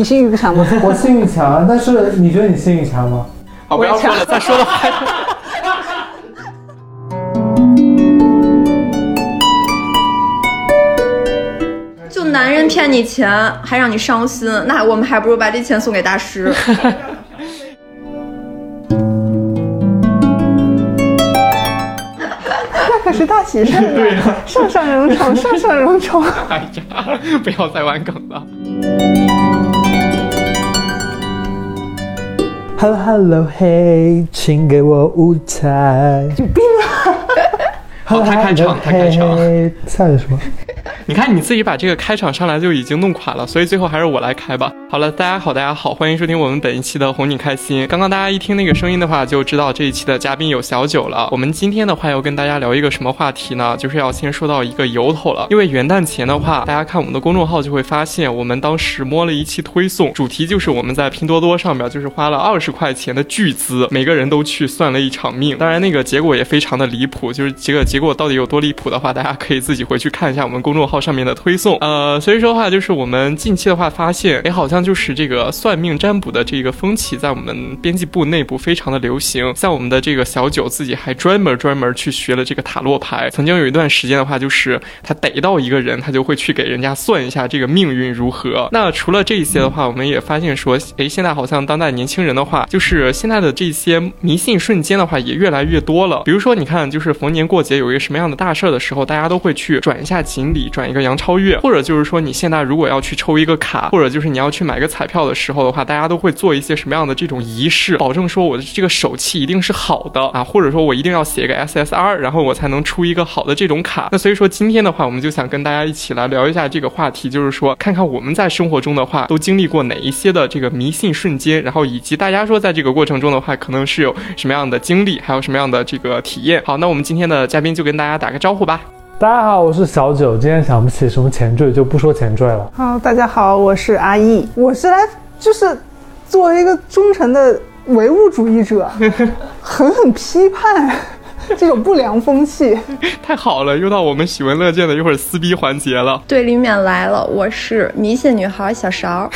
你性欲强吗？我性欲强啊，但是你觉得你性欲强吗？好，不要说了，再说的话。就男人骗你钱还让你伤心，那我们还不如把这钱送给大师。那可是大喜事 对啊！上上荣宠，上上荣宠。哎呀，不要再玩梗了。Hello Hello Hey，请给我舞台。有病啊！好，他开场，他开场。下一个什么？你看你自己把这个开场上来就已经弄垮了，所以最后还是我来开吧。好了，大家好，大家好，欢迎收听我们本一期的哄你开心。刚刚大家一听那个声音的话，就知道这一期的嘉宾有小九了。我们今天的话要跟大家聊一个什么话题呢？就是要先说到一个由头了。因为元旦前的话，大家看我们的公众号就会发现，我们当时摸了一期推送，主题就是我们在拼多多上面就是花了二十块钱的巨资，每个人都去算了一场命。当然那个结果也非常的离谱，就是这个结如果到底有多离谱的话，大家可以自己回去看一下我们公众号上面的推送。呃，所以说的话，就是我们近期的话发现，哎，好像就是这个算命占卜的这个风气在我们编辑部内部非常的流行。像我们的这个小九自己还专门专门去学了这个塔罗牌。曾经有一段时间的话，就是他逮到一个人，他就会去给人家算一下这个命运如何。那除了这些的话，我们也发现说，哎，现在好像当代年轻人的话，就是现在的这些迷信瞬间的话也越来越多了。比如说，你看，就是逢年过节有一个什么样的大事儿的时候，大家都会去转一下锦鲤，转一个杨超越，或者就是说你现在如果要去抽一个卡，或者就是你要去买个彩票的时候的话，大家都会做一些什么样的这种仪式，保证说我的这个手气一定是好的啊，或者说我一定要写一个 SSR，然后我才能出一个好的这种卡。那所以说今天的话，我们就想跟大家一起来聊一下这个话题，就是说看看我们在生活中的话都经历过哪一些的这个迷信瞬间，然后以及大家说在这个过程中的话，可能是有什么样的经历，还有什么样的这个体验。好，那我们今天的嘉宾就跟大家打个招呼吧。大家好，我是小九。今天想不起什么前缀，就不说前缀了。好，大家好，我是阿易，我是来就是作为一个忠诚的唯物主义者，狠狠批判 这种不良风气。太好了，又到我们喜闻乐见的一会儿撕逼环节了。对立面来了，我是迷信女孩小勺。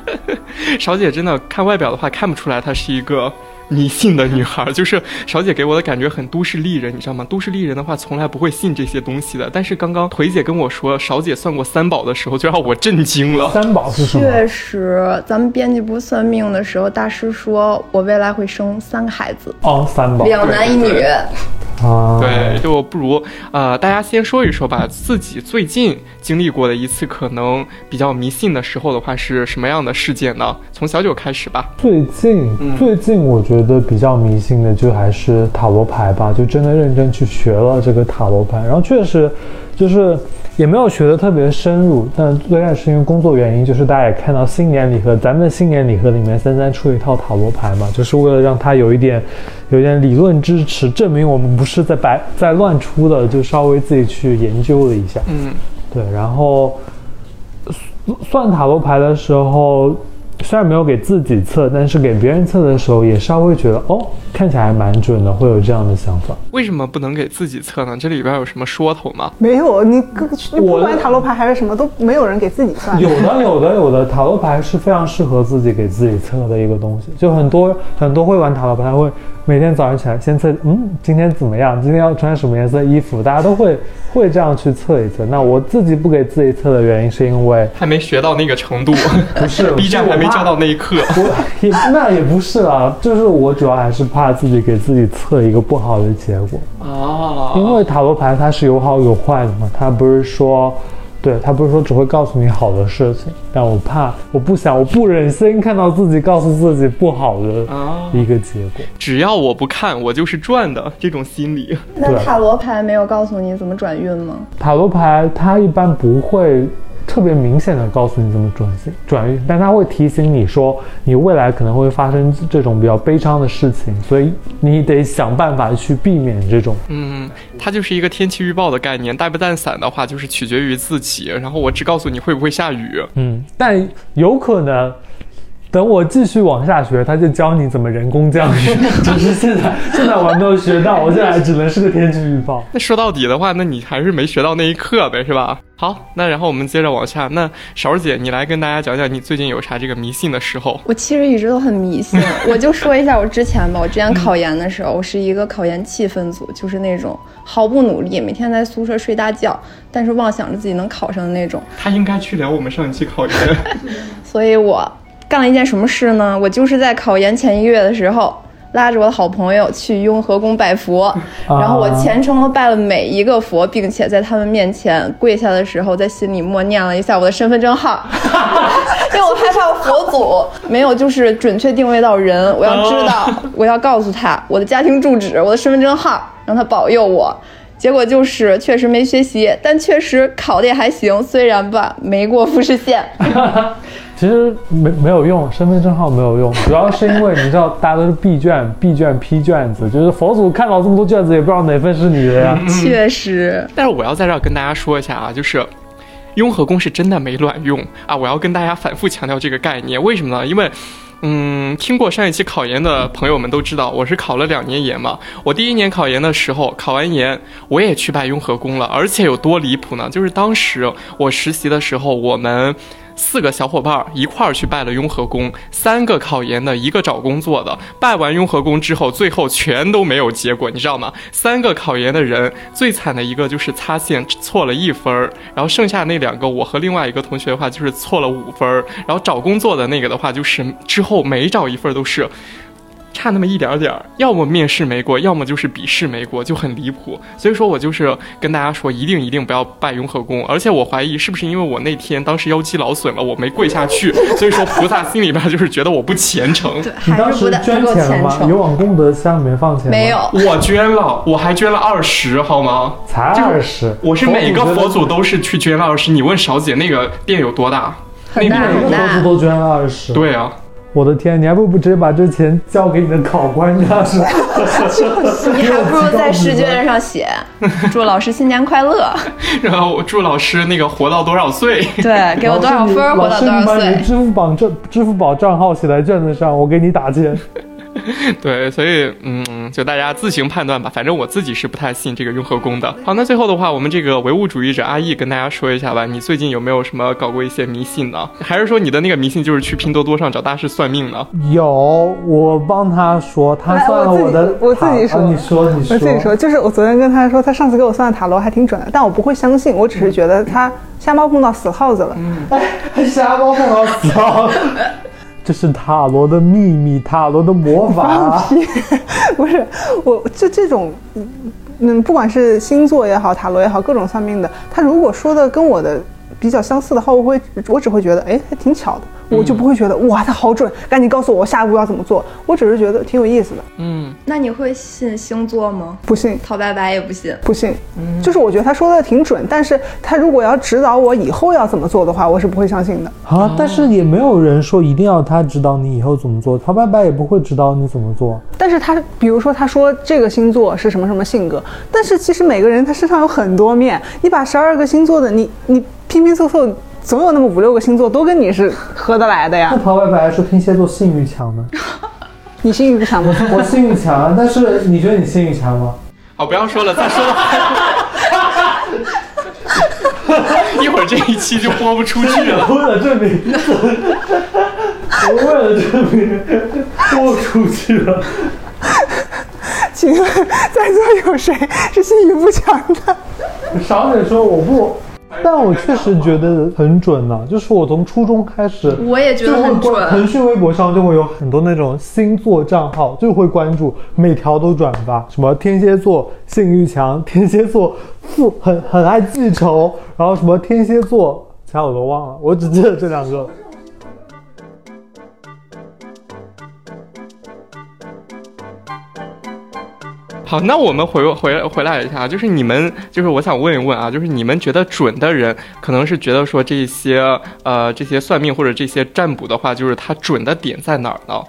勺姐真的看外表的话，看不出来她是一个迷信的女孩，就是勺姐给我的感觉很都市丽人，你知道吗？都市丽人的话，从来不会信这些东西的。但是刚刚腿姐跟我说勺姐算过三宝的时候，就让我震惊了。三宝是什么？确实，咱们编辑部算命的时候，大师说我未来会生三个孩子，哦，三宝两男一女。啊。对，就不如呃，大家先说一说吧，自己最近经历过的一次可能比较迷信的时候的话是什么样的事件呢？从小九开始吧。最近、嗯最近我觉得比较迷信的就还是塔罗牌吧，就真的认真去学了这个塔罗牌，然后确实就是也没有学的特别深入，但最开始是因为工作原因，就是大家也看到新年礼盒，咱们的新年礼盒里面三三出了一套塔罗牌嘛，就是为了让它有一点有一点理论支持，证明我们不是在白在乱出的，就稍微自己去研究了一下。嗯，对，然后算算塔罗牌的时候，虽然没有给自己测，但是给别人测的时候，也稍微觉得哦，看起来还蛮准的，会有这样的想法。为什么不能给自己测呢？这里边有什么说头吗？没有你，你不我管塔罗牌还是什么，都没有人给自己算。有的，有的，有的塔罗牌是非常适合自己给自己测的一个东西。就很多很多会玩塔罗牌，他会每天早上起来先测，嗯，今天怎么样？今天要穿什么颜色衣服？大家都会会这样去测一测。那我自己不给自己测的原因，是因为还没学到那个程度，不是 B 站还没教到那一刻。我也那也不是啊，就是我主要还是怕自己给自己测一个不好的结果，啊因为塔罗牌它是有好有坏的嘛，它不是说，对，它不是说只会告诉你好的事情，但我怕，我不想，我不忍心看到自己告诉自己不好的啊一个结果。只要我不看，我就是赚的这种心理。那塔罗牌没有告诉你怎么转运吗？塔罗牌它一般不会特别明显的告诉你怎么转型转运，但它会提醒你说你未来可能会发生这种比较悲伤的事情，所以你得想办法去避免这种。嗯，它就是一个天气预报的概念，带不带伞的话，就是取决于自己。然后我只告诉你会不会下雨。嗯，但有可能等我继续往下学，他就教你怎么人工降雨。只是现在现在我还没有学到，我现在只能是个天气预报。那说到底的话，那你还是没学到那一课呗，是吧？好，那然后我们接着往下。那勺儿姐，你来跟大家讲讲你最近有啥这个迷信的时候？我其实一直都很迷信，我就说一下我之前吧。我之前考研的时候，我是一个考研气氛组，就是那种毫不努力，每天在宿舍睡大觉，但是妄想着自己能考上的那种。他应该去聊我们上一期考研。所以我干了一件什么事呢？我就是在考研前一个月的时候。拉着我的好朋友去雍和宫拜佛，然后我虔诚的拜了每一个佛，并且在他们面前跪下的时候，在心里默念了一下我的身份证号，因为我害怕佛祖没有就是准确定位到人，我要知道，我要告诉他我的家庭住址、我的身份证号，让他保佑我。结果就是确实没学习，但确实考的也还行，虽然吧没过复试线。其实没没有用，身份证号没有用，主要是因为你知道，大家都是 B 卷、B 卷批卷子，就是佛祖看到这么多卷子，也不知道哪份是你的呀。确实，但是我要在这儿跟大家说一下啊，就是雍和宫是真的没卵用啊！我要跟大家反复强调这个概念，为什么呢？因为，嗯，听过上一期考研的朋友们都知道，我是考了两年研嘛。我第一年考研的时候，考完研我也去拜雍和宫了，而且有多离谱呢？就是当时我实习的时候，我们。四个小伙伴一块儿去拜了雍和宫，三个考研的，一个找工作的。拜完雍和宫之后，最后全都没有结果，你知道吗？三个考研的人，最惨的一个就是擦线错了一分儿，然后剩下那两个，我和另外一个同学的话就是错了五分儿，然后找工作的那个的话就是之后每找一份都是。差那么一点点儿，要么面试没过，要么就是笔试没过，就很离谱。所以说我就是跟大家说，一定一定不要拜雍和宫。而且我怀疑是不是因为我那天当时腰肌劳损了，我没跪下去，所以说菩萨心里边就是觉得我不虔诚。你当时捐钱了吗？有往功德箱里面放钱没有？我捐了，我还捐了二十，好吗？才二十。我是每个佛祖都是去捐了二十。你问勺姐那个店有多大？很大很大。佛祖都捐了二十。对啊。我的天，你还不如直接把这钱交给你的考官，你要是，你还不如在试卷上写“ 祝老师新年快乐”，然后祝老师那个活到多少岁？对，给我多少分，活到多少岁？老师，你把你支付宝账支付宝账号写在卷子上，我给你打钱。对，所以嗯，就大家自行判断吧。反正我自己是不太信这个雍和宫的。好，那最后的话，我们这个唯物主义者阿易跟大家说一下吧。你最近有没有什么搞过一些迷信呢？还是说你的那个迷信就是去拼多多上找大师算命呢？有，我帮他说，他算了我的，我自己说，你说，你说，我自己说，就是我昨天跟他说，他上次给我算的塔罗还挺准的，但我不会相信，我只是觉得他瞎猫碰到死耗子了。嗯，瞎猫碰到死耗子。这是塔罗的秘密，塔罗的魔法。不是，我就这种，嗯，不管是星座也好，塔罗也好，各种算命的，他如果说的跟我的比较相似的话，我会，我只会觉得，哎，还挺巧的。我就不会觉得哇，他好准，赶紧告诉我下一步要怎么做。我只是觉得挺有意思的。嗯，那你会信星座吗？不信。陶白白也不信。不信。嗯，就是我觉得他说的挺准，但是他如果要指导我以后要怎么做的话，我是不会相信的。啊，但是也没有人说一定要他指导你以后怎么做，陶白白也不会指导你怎么做。但是他比如说他说这个星座是什么什么性格，但是其实每个人他身上有很多面，你把十二个星座的你你拼拼凑凑。总有那么五六个星座都跟你是合得来的呀。那陶白白说天蝎座性欲强呢？你性欲不强吗？我性欲强，但是你觉得你性欲强吗？好，不要说了，再说了。一会儿这一期就播不出去了。为了证明，我为了证明播出去了。请问在座有谁是性欲不强的？少点说，我不。但我确实觉得很准呢，就是我从初中开始，我也觉得很准。腾讯微博上就会有很多那种星座账号，就会关注，每条都转发，什么天蝎座性欲强，天蝎座富很很爱记仇，然后什么天蝎座，其他我都忘了，我只记得这两个。好，那我们回回回来一下，就是你们，就是我想问一问啊，就是你们觉得准的人，可能是觉得说这些呃这些算命或者这些占卜的话，就是它准的点在哪儿呢？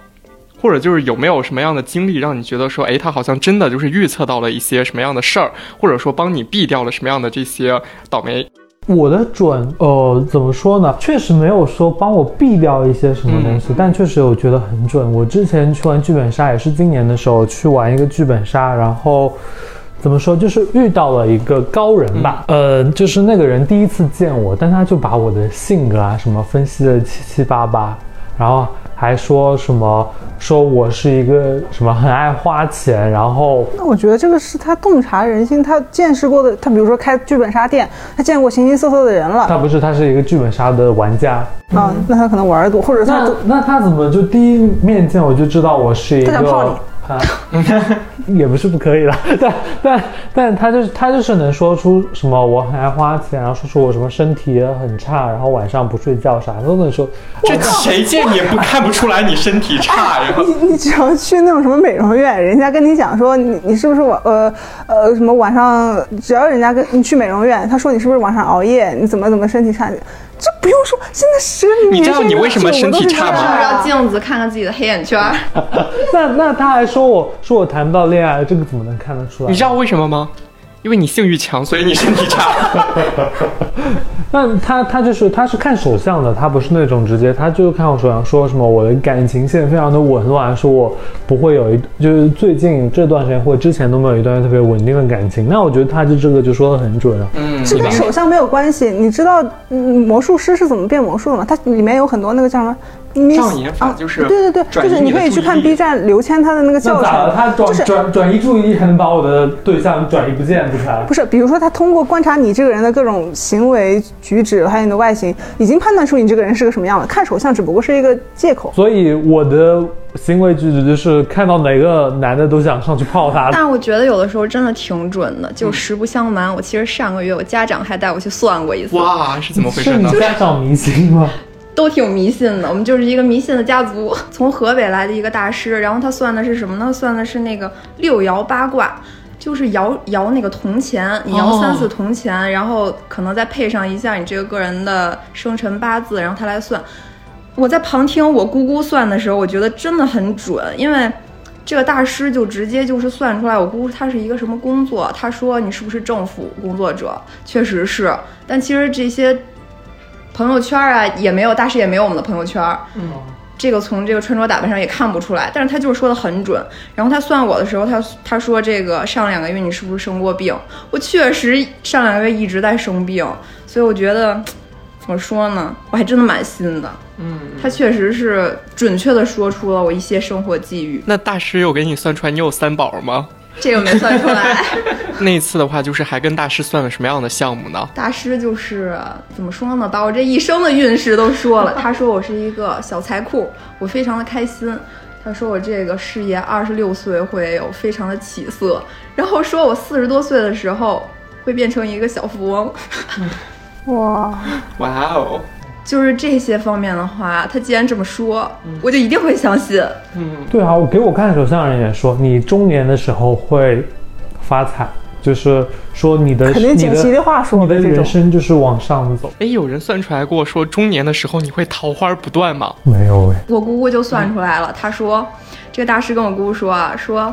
或者就是有没有什么样的经历让你觉得说，哎，他好像真的就是预测到了一些什么样的事儿，或者说帮你避掉了什么样的这些倒霉？我的准，呃，怎么说呢？确实没有说帮我避掉一些什么东西，但确实我觉得很准。我之前去玩剧本杀也是今年的时候去玩一个剧本杀，然后怎么说，就是遇到了一个高人吧，呃，就是那个人第一次见我，但他就把我的性格啊什么分析的七七八八，然后还说什么说我是一个什么很爱花钱，然后那我觉得这个是他洞察人心，他见识过的，他比如说开剧本杀店，他见过形形色色的人了，他不是他是一个剧本杀的玩家，啊，那他可能玩的多，或者他那那他怎么就第一面见我就知道我是一个他想泡你啊，也不是不可以了，但但但他就是他就是能说出什么我很爱花钱，然后说出我什么身体也很差，然后晚上不睡觉，啥都能说。这谁见你也不看不出来你身体差呀？你你只要去那种什么美容院，人家跟你讲说你你是不是晚呃呃什么晚上，只要人家跟你去美容院，他说你是不是晚上熬夜，你怎么怎么身体差，这不用说，现在十个你知道你为什么身体差吗这样照照镜子看看自己的黑眼圈。那那他还说我说我谈不到恋爱，这个怎么能看得出来？你知道为什么吗？因为你性欲强，所以你身体差。那他他就是他是看手相的，他不是那种直接，他就是看我手相说什么我的感情线非常的紊乱，说我不会有一就是最近这段时间或之前都没有一段特别稳定的感情。那我觉得他就这个就说的很准啊。嗯，这跟手相没有关系。你知道，嗯，魔术师是怎么变魔术的吗？它里面有很多那个叫什么？你障眼法就是对对对，就是你可以去看 B 站刘谦他的那个教那咋了？程，他转就是转转移注意力，还能把我的对象转移不见不是？不是，比如说他通过观察你这个人的各种行为举止，还有你的外形，已经判断出你这个人是个什么样了。看手相只不过是一个借口。所以我的行为举止就是看到哪个男的都想上去泡他。但我觉得有的时候真的挺准的，就实不相瞒，我其实上个月我家长还带我去算过一次，哇，是怎么回是你事呢？家长迷信吗？都挺迷信的。我们就是一个迷信的家族，从河北来的一个大师，然后他算的是什么呢？算的是那个六爻八卦。就是摇摇那个铜钱，你摇哦三次铜钱，然后可能再配上一下你这个个人的生辰八字，然后他来算。我在旁听我姑姑算的时候，我觉得真的很准，因为这个大师就直接就是算出来我姑姑她是一个什么工作，他说你是不是政府工作者，确实是，但其实这些朋友圈啊也没有大师也没有我们的朋友圈，嗯，这个从这个穿着打扮上也看不出来，但是他就是说的很准。然后他算我的时候，他他说这个上两个月你是不是生过病？我确实上两个月一直在生病，所以我觉得怎么说呢，我还真的蛮信的。嗯，他确实是准确的说出了我一些生活际遇，那大师有给你算出来你有三宝吗？这个没算出来。那一次的话，就是还跟大师算了什么样的项目呢？大师就是怎么说呢，把我这一生的运势都说了。他说我是一个小财库，我非常的开心。他说我这个事业二十六岁会有非常的起色，然后说我四十多岁的时候会变成一个小富翁。哇，哇哦，就是这些方面的话，他既然这么说，我就一定会相信。嗯，对啊，我给我看手相的人也说，你中年的时候会发财，就是说你的肯定你锦旗的话说你的人。生就是往上走。哎，有人算出来过，说中年的时候你会桃花不断吗？没有哎，我姑姑就算出来了，她说，这个大师跟我姑姑说啊，说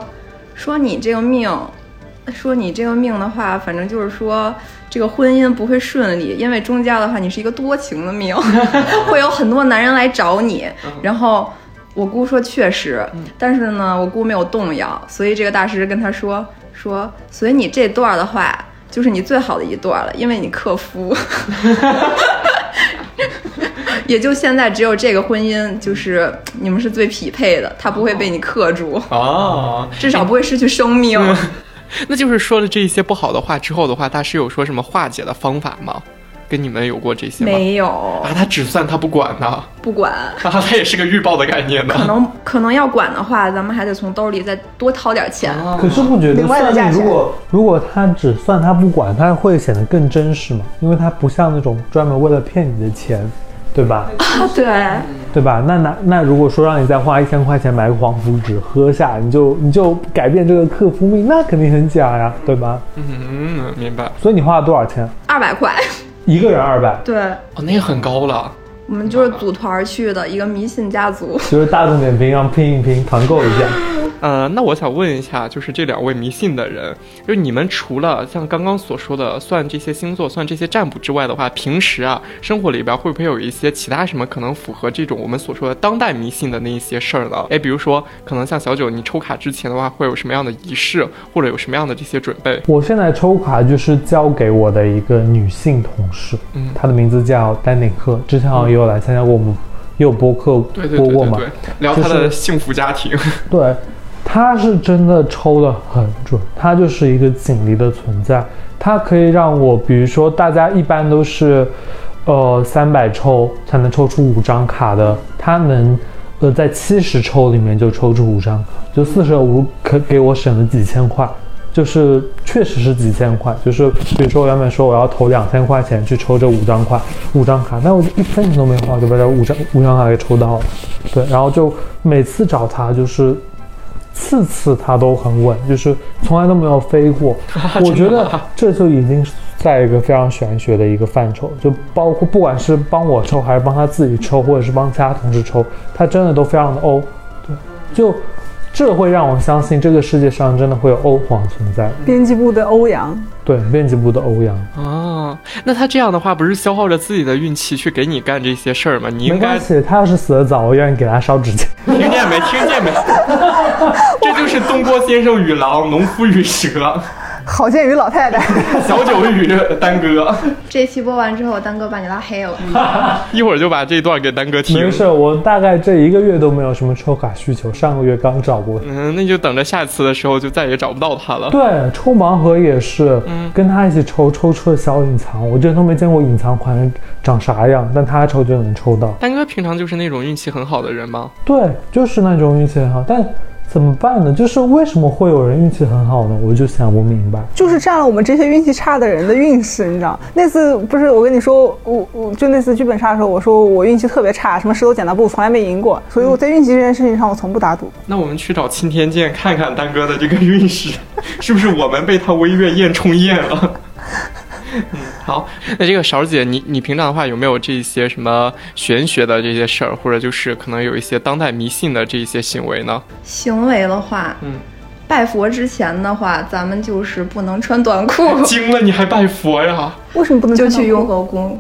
说你这个命，说你这个命的话，反正就是说这个婚姻不会顺利，因为中间的话你是一个多情的命，会有很多男人来找你。然后我姑说确实，但是呢，我姑没有动摇，所以这个大师跟她说说，所以你这段的话。就是你最好的一段了，因为你克夫，也就现在只有这个婚姻，就是你们是最匹配的，他不会被你克住，哦，至少不会失去生命。那就是说了这些不好的话之后的话，大师有说什么化解的方法吗？跟你们有过这些吗？没有啊，，他只算他不管呢，不管，啊，他也是个预报的概念呢。可能可能要管的话，咱们还得从兜里再多掏点钱。可是不觉得另外的算命，价钱如果如果他只算他不管，他会显得更真实嘛？因为他不像那种专门为了骗你的钱，对吧？啊，对，对吧？那那那如果说让你再花一千块钱买个黄符纸喝下，你就你就改变这个克夫命，那肯定很假呀，对吧？嗯，明白。所以你花了多少钱？二百块。一个人二百，对，哦，那个很高了。我们就是组团去的一个迷信家族。就是大众点评上拼一拼，团购一下。呃，那我想问一下，就是这两位迷信的人，就是你们除了像刚刚所说的算这些星座、算这些占卜之外的话，平时啊，生活里边会不会有一些其他什么可能符合这种我们所说的当代迷信的那一些事儿呢？哎，比如说，可能像小九，你抽卡之前的话，会有什么样的仪式，或者有什么样的这些准备？我现在抽卡就是交给我的一个女性同事，嗯她的名字叫丹宁克，之前好像也有来参加过我们也有播客对对播过嘛对对对，，聊他的幸福家庭。对，他是真的抽的很准，他就是一个锦鲤的存在，它可以让我，比如说大家一般都是，呃，三百抽才能抽出五张卡的，他能，呃，在七十抽里面就抽出五张，就四舍五入可给我省了几千块。就是确实是几千块，就是比如说我原本说我要投两千块钱去抽这五张块五张卡，但我就一分钱都没花就把这五张五张卡给抽到了，对，然后就每次找他就是次次他都很稳，就是从来都没有飞过。我觉得这就已经在一个非常玄学的一个范畴，就包括不管是帮我抽，还是帮他自己抽，或者是帮其他同事抽，他真的都非常的欧。对，就这会让我相信这个世界上真的会有欧皇存在。编辑部的欧阳，对，编辑部的欧阳，哦，那他这样的话，不是消耗着自己的运气去给你干这些事儿吗？你应该没关系，他要是死得早，我愿意给他烧纸钱。听见没？听见没？这就是东郭先生与狼，农夫与蛇，郝建宇老太太，小九与丹哥。这期播完之后，丹哥把你拉黑了。一会儿就把这段给丹哥听没。事，我大概这一个月都没有什么抽卡需求，上个月刚找过。嗯，那就等着下次的时候就再也找不到他了。对，抽盲盒也是，跟他一起抽，抽出了小隐藏，我之前都没见过隐藏款长啥样，但他抽就能抽到。丹哥平常就是那种运气很好的人吗？对，就是那种运气很好，但怎么办呢？就是为什么会有人运气很好呢？我就想不明白。就是占了我们这些运气差的人的运势，你知道？那次不是我跟你说，我我就那次剧本杀的时候，我说我运气特别差，什么石头剪刀布从来没赢过，所以我在运气这件事情上我从不打赌。那我们去找青天剑看看丹哥的这个运势，是不是我们被他微月宴冲艳了？嗯，好，那这个勺姐，你你平常的话有没有这些什么玄学的这些事儿，或者就是可能有一些当代迷信的这些行为呢？行为的话，嗯，拜佛之前的话，咱们就是不能穿短裤，惊了，你还拜佛呀？为什么不能穿短裤就去雍和宫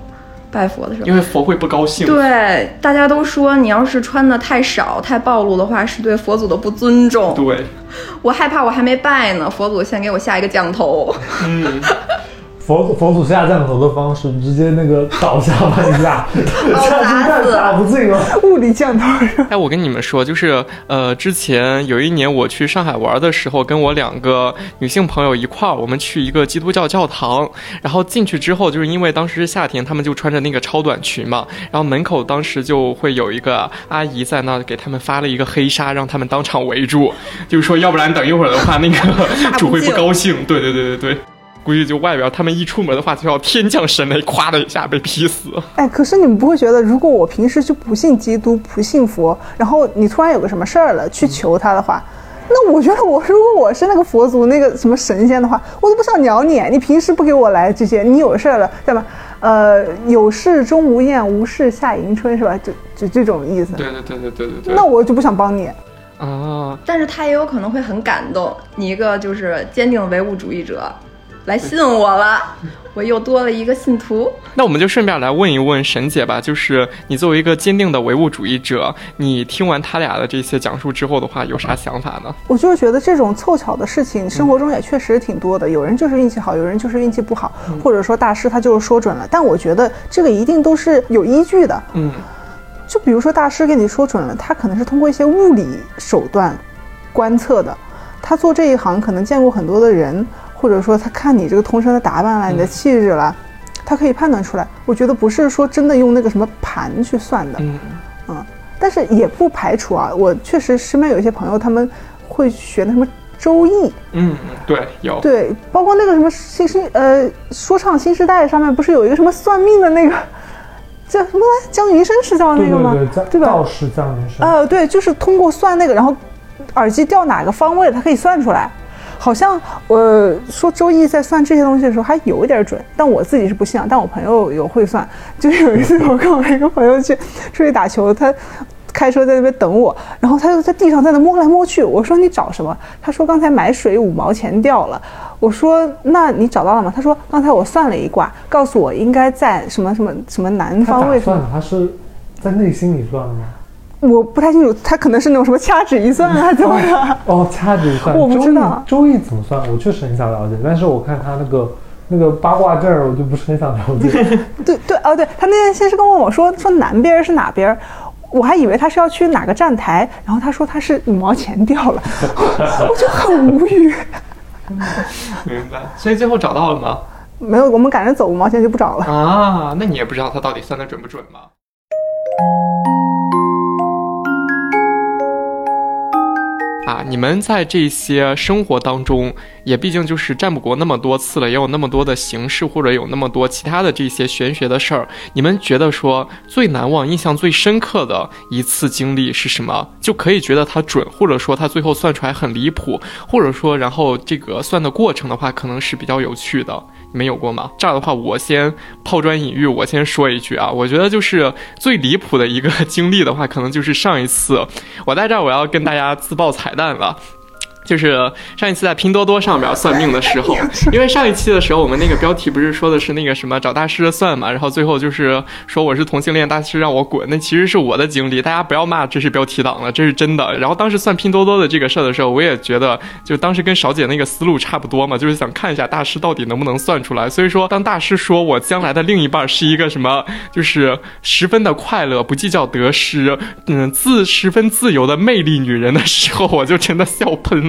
拜佛的时候因。为佛会不高兴。对，大家都说你要是穿的太少、太暴露的话，是对佛祖的不尊重。对，我害怕我还没拜呢，佛祖先给我下一个降头。嗯，佛佛祖下降头的方式，直接那个倒下半下 砸死打不进了。物理降头？哎，我跟你们说，就是呃，之前有一年我去上海玩的时候，跟我两个女性朋友一块儿，我们去一个基督教教堂，然后进去之后，就是因为当时是夏天，他们就穿着那个超短裙嘛，然后门口当时就会有一个阿姨在那给他们发了一个黑纱，让他们当场围住，就是说要不然等一会儿的话，那个主会不高兴。对对对对对。估计就外边他们一出门的话，就要天降神雷，咵的一下被劈死。哎，可是你们不会觉得，如果我平时就不信基督、不信佛，然后你突然有个什么事儿了，去求他的话，那我觉得我如果我是那个佛祖那个什么神仙的话，我都不想鸟你。你平时不给我来这些，你有事儿了，对吧？呃，有事钟无艳，无事夏迎春，是吧？就就这种意思。对对对对对对对。那我就不想帮你。啊，但是他也有可能会很感动，你一个就是坚定的唯物主义者，来信我了，我又多了一个信徒。那我们就顺便来问一问沈姐吧，就是你作为一个坚定的唯物主义者，你听完他俩的这些讲述之后的话，有啥想法呢？我就是觉得这种凑巧的事情，生活中也确实挺多的。有人就是运气好，有人就是运气不好，或者说大师他就是说准了。但我觉得这个一定都是有依据的。嗯，就比如说大师给你说准了，他可能是通过一些物理手段观测的。他做这一行可能见过很多的人，或者说他看你这个通身的打扮了，你的气质了，他可以判断出来。我觉得不是说真的用那个什么盘去算的。嗯但是也不排除啊，我确实身边有一些朋友，他们会学那什么周易，嗯，对，有，对，包括那个什么新新呃说唱新时代上面不是有一个什么算命的那个 叫什么来？江云生是叫那个吗？对对，对吧道士降临生。呃，对，就是通过算那个，然后耳机掉哪个方位，它可以算出来。好像呃说周易在算这些东西的时候还有一点准，但我自己是不信啊。但我朋友有会算，就是有一次我跟我一个朋友去出去打球，他开车在那边等我，然后他就在地上在那摸来摸去。我说你找什么？他说刚才买水五毛钱掉了。我说那你找到了吗？他说刚才我算了一卦，告诉我应该在什么什么什么南方位。算的？他是在内心里算的吗？我不太清楚，他可能是那种什么掐指一算啊，怎么的？哦，掐指一算。我不知道周易周易怎么算？我确实很想了解，但是我看他那个那个八卦阵儿，我就不是很想了解。对对哦，对他那天先是跟问我说说南边是哪边，我还以为他是要去哪个站台，然后他说他是五毛钱掉了，我就很无语。明白。所以最后找到了吗？没有，我们赶着走，五毛钱就不找了。啊，那你也不知道他到底算的准不准吗？啊，你们在这些生活当中，也毕竟就是占卜过那么多次了，也有那么多的形式，或者有那么多其他的这些玄学的事儿。你们觉得说最难忘、印象最深刻的一次经历是什么？就可以觉得它准，或者说它最后算出来很离谱，或者说然后这个算的过程的话，可能是比较有趣的。没有过吗？这样的话，我先抛砖引玉，我先说一句啊，我觉得就是最离谱的一个 经历的话，可能就是上一次我在这儿，我要跟大家自爆彩蛋了。就是上一次在拼多多上面算命的时候，因为上一期的时候我们那个标题不是说的是那个什么找大师算嘛，然后最后就是说我是同性恋，大师让我滚，那其实是我的经历，大家不要骂这是标题党了，这是真的。然后当时算拼多多的这个事儿的时候，我也觉得就当时跟少姐那个思路差不多嘛，就是想看一下大师到底能不能算出来。所以说，当大师说我将来的另一半是一个什么，就是十分的快乐，不计较得失，嗯，自十分自由的魅力女人的时候，我就真的笑喷了。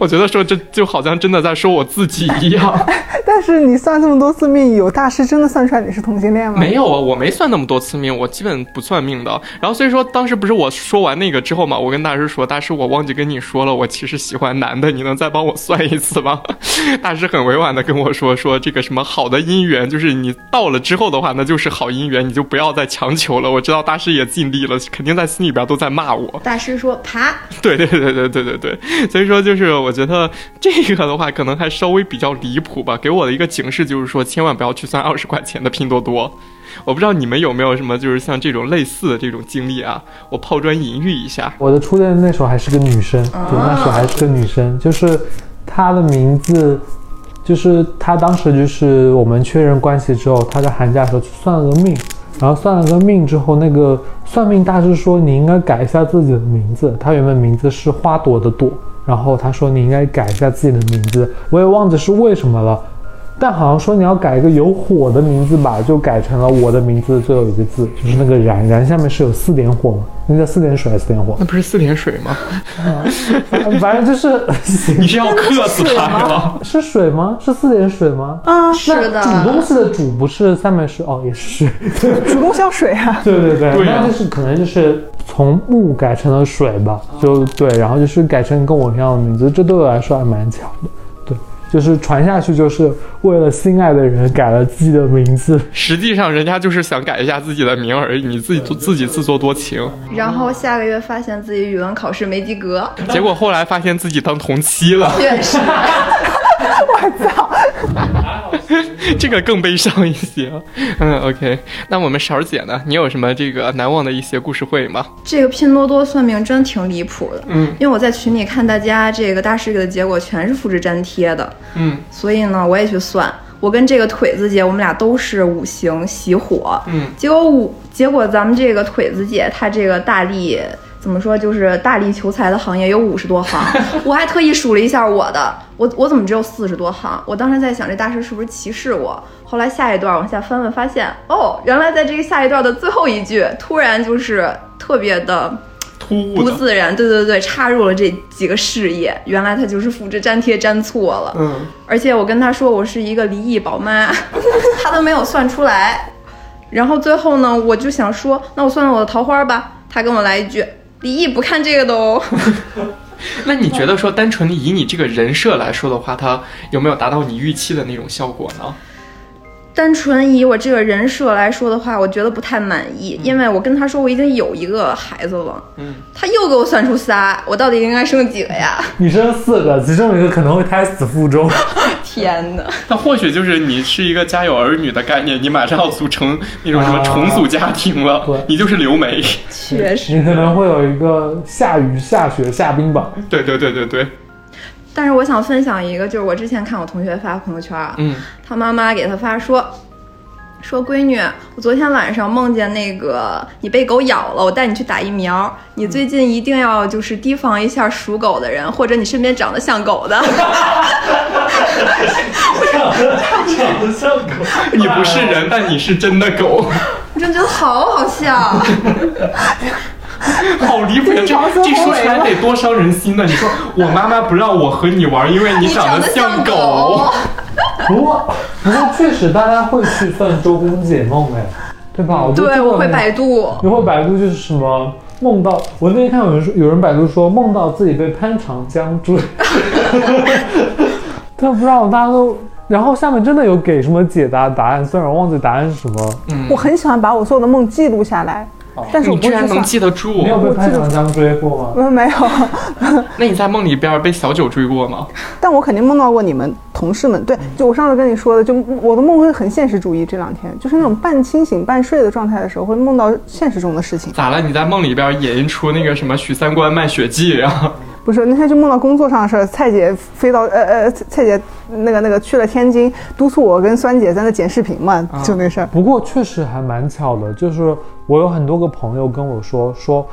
我觉得说这就好像真的在说我自己一样。但是你算这么多次命，有大师真的算出来你是同性恋吗？没有啊，我没算那么多次命，我基本不算命的。然后所以说当时不是我说完那个之后嘛，我跟大师说，大师我忘记跟你说了，我其实喜欢男的，你能再帮我算一次吗？大师很委婉的跟我说，说这个什么好的姻缘，就是你到了之后的话，那就是好姻缘，你就不要再强求了。我知道大师也尽力了，肯定在心里边都在骂我。大师说爬，对对对对对对对，所以说说就是我觉得这个的话，可能还稍微比较离谱吧。给我的一个警示就是说，千万不要去算二十块钱的拼多多。我不知道你们有没有什么就是像这种类似的这种经历啊？我抛砖引玉一下。我的初恋那时候还是个女生，对，那时候还是个女生，就是她的名字，就是她当时就是我们确认关系之后，她在寒假的时候去算了个命，然后算了个命之后，那个算命大师说你应该改一下自己的名字，她原本名字是花朵的朵，然后他说你应该改一下自己的名字，我也忘记是为什么了。但好像说你要改一个有火的名字吧，就改成了我的名字最后一个字，就是那个燃燃下面是有四点火嘛，那叫四点水还是四点火那？不是四点水吗？反正就是 你是要克死他吗？是水吗？是四点水吗？啊，是的，煮东西的煮不是下面是哦，也是水。煮东西要水啊。对对对，对啊那就是可能就是从木改成了水吧，就对，然后就是改成跟我一样的名字，这对我来说还蛮巧的。对，就是传下去，就是为了心爱的人改了自己的名字。实际上人家就是想改一下自己的名而已，你自己自己自作多情。然后下个月发现自己语文考试没及格，结果后来发现自己当同期了，确实。这个更悲伤一些。嗯，OK，那我们勺儿姐呢？你有什么这个难忘的一些故事会吗？这个拼多多算命真挺离谱的，嗯因为我在群里看大家这个大师给的结果全是复制粘贴的，嗯所以呢，我也去算。我跟这个腿子姐，我们俩都是五行喜火，嗯结果五结果咱们这个腿子姐她这个大力怎么说，就是大力求财的行业有五十多行，我还特意数了一下我的，我我怎么只有四十多行？我当时在想这大师是不是歧视我？后来下一段往下翻了，发现哦，原来在这个下一段的最后一句，突然就是特别的。突兀的，不自然，对对对，插入了这几个事业，原来他就是复制粘贴粘错了。嗯，而且我跟他说我是一个离异宝妈，他都没有算出来。然后最后呢，我就想说，那我算算我的桃花吧。他跟我来一句，离异不看这个的哦。那你觉得说单纯以你这个人设来说的话，他有没有达到你预期的那种效果呢？单纯以我这个人设来说的话，我觉得不太满意，因为我跟他说我已经有一个孩子了，嗯，他又给我算出仨，我到底应该生几个呀？你生四个，其中一个可能会胎死腹中。天哪！那或许就是你是一个家有儿女的概念，你马上要组成那种什么重组家庭了，对你就是刘梅。确实，你可能会有一个下雨、下雪、下冰雹。对对对对对，但是我想分享一个，就是我之前看我同学发朋友圈啊，嗯，他妈妈给他发说。说闺女，我昨天晚上梦见那个你被狗咬了，我带你去打疫苗。你最近一定要就是提防一下属狗的人，或者你身边长得像狗的。长得像狗，你不是人，但你是真的狗，我真觉得好好笑。好离谱呀！这这说出来得多伤人心呢！你说我妈妈不让我和你玩，因为你长得像狗。不过，不过确实大家会去算周公解梦，哎，对吧？我对，这个我会百度。你会百度就是什么梦到？我那天看有人说，有人百度说梦到自己被潘长江追，但不知道大家都。然后下面真的有给什么解答答案，虽然我忘记答案是什么。嗯我很喜欢把我所有的梦记录下来，但是我你居然能。记得住没？有被潘长江追过吗？嗯，没有，那你在梦里边被小九追过吗？但我肯定梦到过你们同事们。对，就我上次跟你说的，就我的梦会很现实主义。这两天就是那种半清醒半睡的状态的时候，会梦到现实中的事情。咋了？你在梦里边演绎出那个什么许三观卖血记啊？不是，那天就梦到工作上的事儿。蔡姐飞到呃呃，蔡姐那个那个去了天津，督促我跟酸姐在那剪视频嘛，就那事儿。不过确实还蛮巧的，就是我有很多个朋友跟我说说，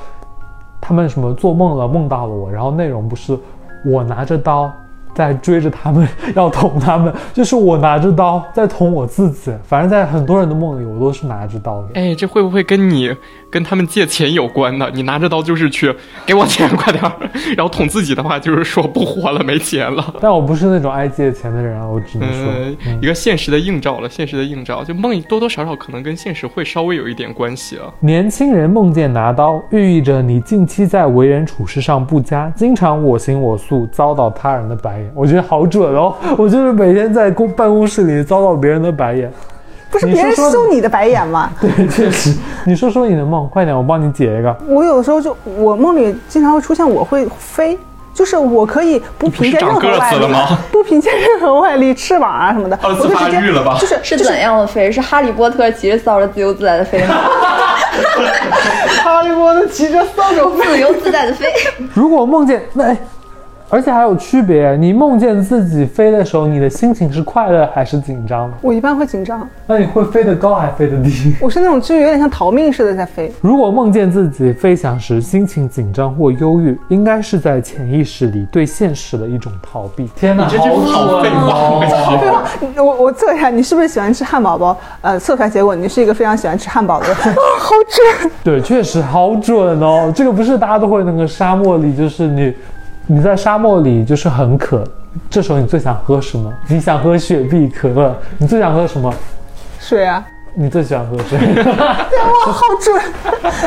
他们什么做梦了，梦到了我，然后内容不是我拿着刀在追着他们要捅他们，就是我拿着刀在捅我自己。反正，在很多人的梦里，我都是拿着刀的。哎，这会不会跟你跟他们借钱有关的？你拿着刀就是去给我钱，快点儿。然后捅自己的话，就是说不活了，没钱了。但我不是那种爱借钱的人啊，我只能说，嗯，一个现实的映照了，现实的映照，就梦多多少少可能跟现实会稍微有一点关系啊。年轻人梦见拿刀，寓意着你近期在为人处事上不佳，经常我行我素，遭到他人的白眼。我觉得好准哦，我就是每天在公办公室里遭到别人的白眼。不是别人你说说收你的白眼吗？对，确实。你说说你的梦，快点，我帮你解一个。我有的时候就我梦里经常会出现我会飞，就是我可以不凭借任何外力子了吗，不凭借任何外力，翅膀啊什么的，我就直接育了吧就是是怎样的飞？是哈利波特骑着扫帚自由自在的飞吗？哈利波特骑着扫帚。自由自在的飞。如果梦见那，哎，而且还有区别，你梦见自己飞的时候，你的心情是快乐还是紧张的？我一般会紧张，那你会飞得高还飞得低？我是那种就有点像逃命似的在飞。如果梦见自己飞翔时心情紧张或忧郁，应该是在潜意识里对现实的一种逃避。天哪，你这句好废话我对吧？我我测一下，你是不是喜欢吃汉堡包？呃，测出来结果你是一个非常喜欢吃汉堡的人。啊，好准！对，确实好准哦。这个不是大家都会那个沙漠里，就是你你在沙漠里就是很渴，这时候你最想喝什么？你想喝雪碧可乐，你最想喝什么？水啊，你最喜欢喝水？哇，好准！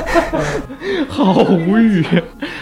好无语。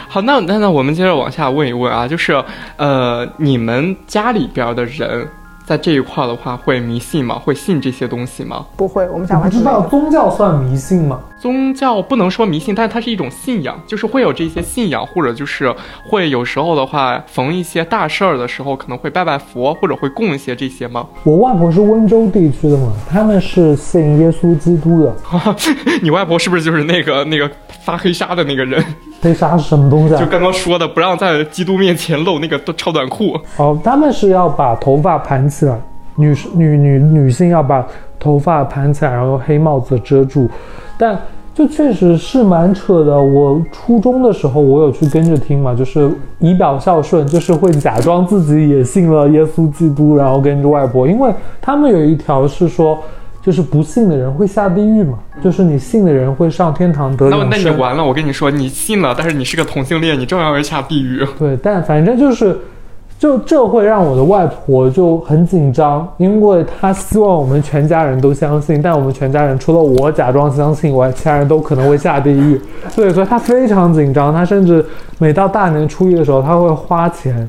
好，那那那我们接着往下问一问啊，就是呃，你们家里边的人在这一块的话，会迷信吗？会信这些东西吗？不会，我们家我不知道。宗教算迷信吗？宗教不能说迷信，但是它是一种信仰，就是会有这些信仰，或者就是会有时候的话，逢一些大事儿的时候，可能会拜拜佛，或者会供一些这些吗？我外婆是温州地区的嘛，他们是信耶稣基督的。你外婆是不是就是那个那个发黑纱的那个人？黑纱是什么东西啊？就刚刚说的，不让在基督面前露那个超短裤。哦，他们是要把头发盘起来，女士女女女性要把头发盘起来，然后用黑帽子遮住，但就确实是蛮扯的。我初中的时候，我有去跟着听嘛，就是以表孝顺，就是会假装自己也信了耶稣基督，然后跟着外婆，因为他们有一条是说。就是不信的人会下地狱嘛，就是你信的人会上天堂得那那你。完了，我跟你说，你信了，但是你是个同性恋，你照样会下地狱。对，但反正就是，就这会让我的外婆就很紧张，因为她希望我们全家人都相信，但我们全家人除了我假装相信以外，其他人都可能会下地狱。对，所以她非常紧张，她甚至每到大年初一的时候，她会花钱。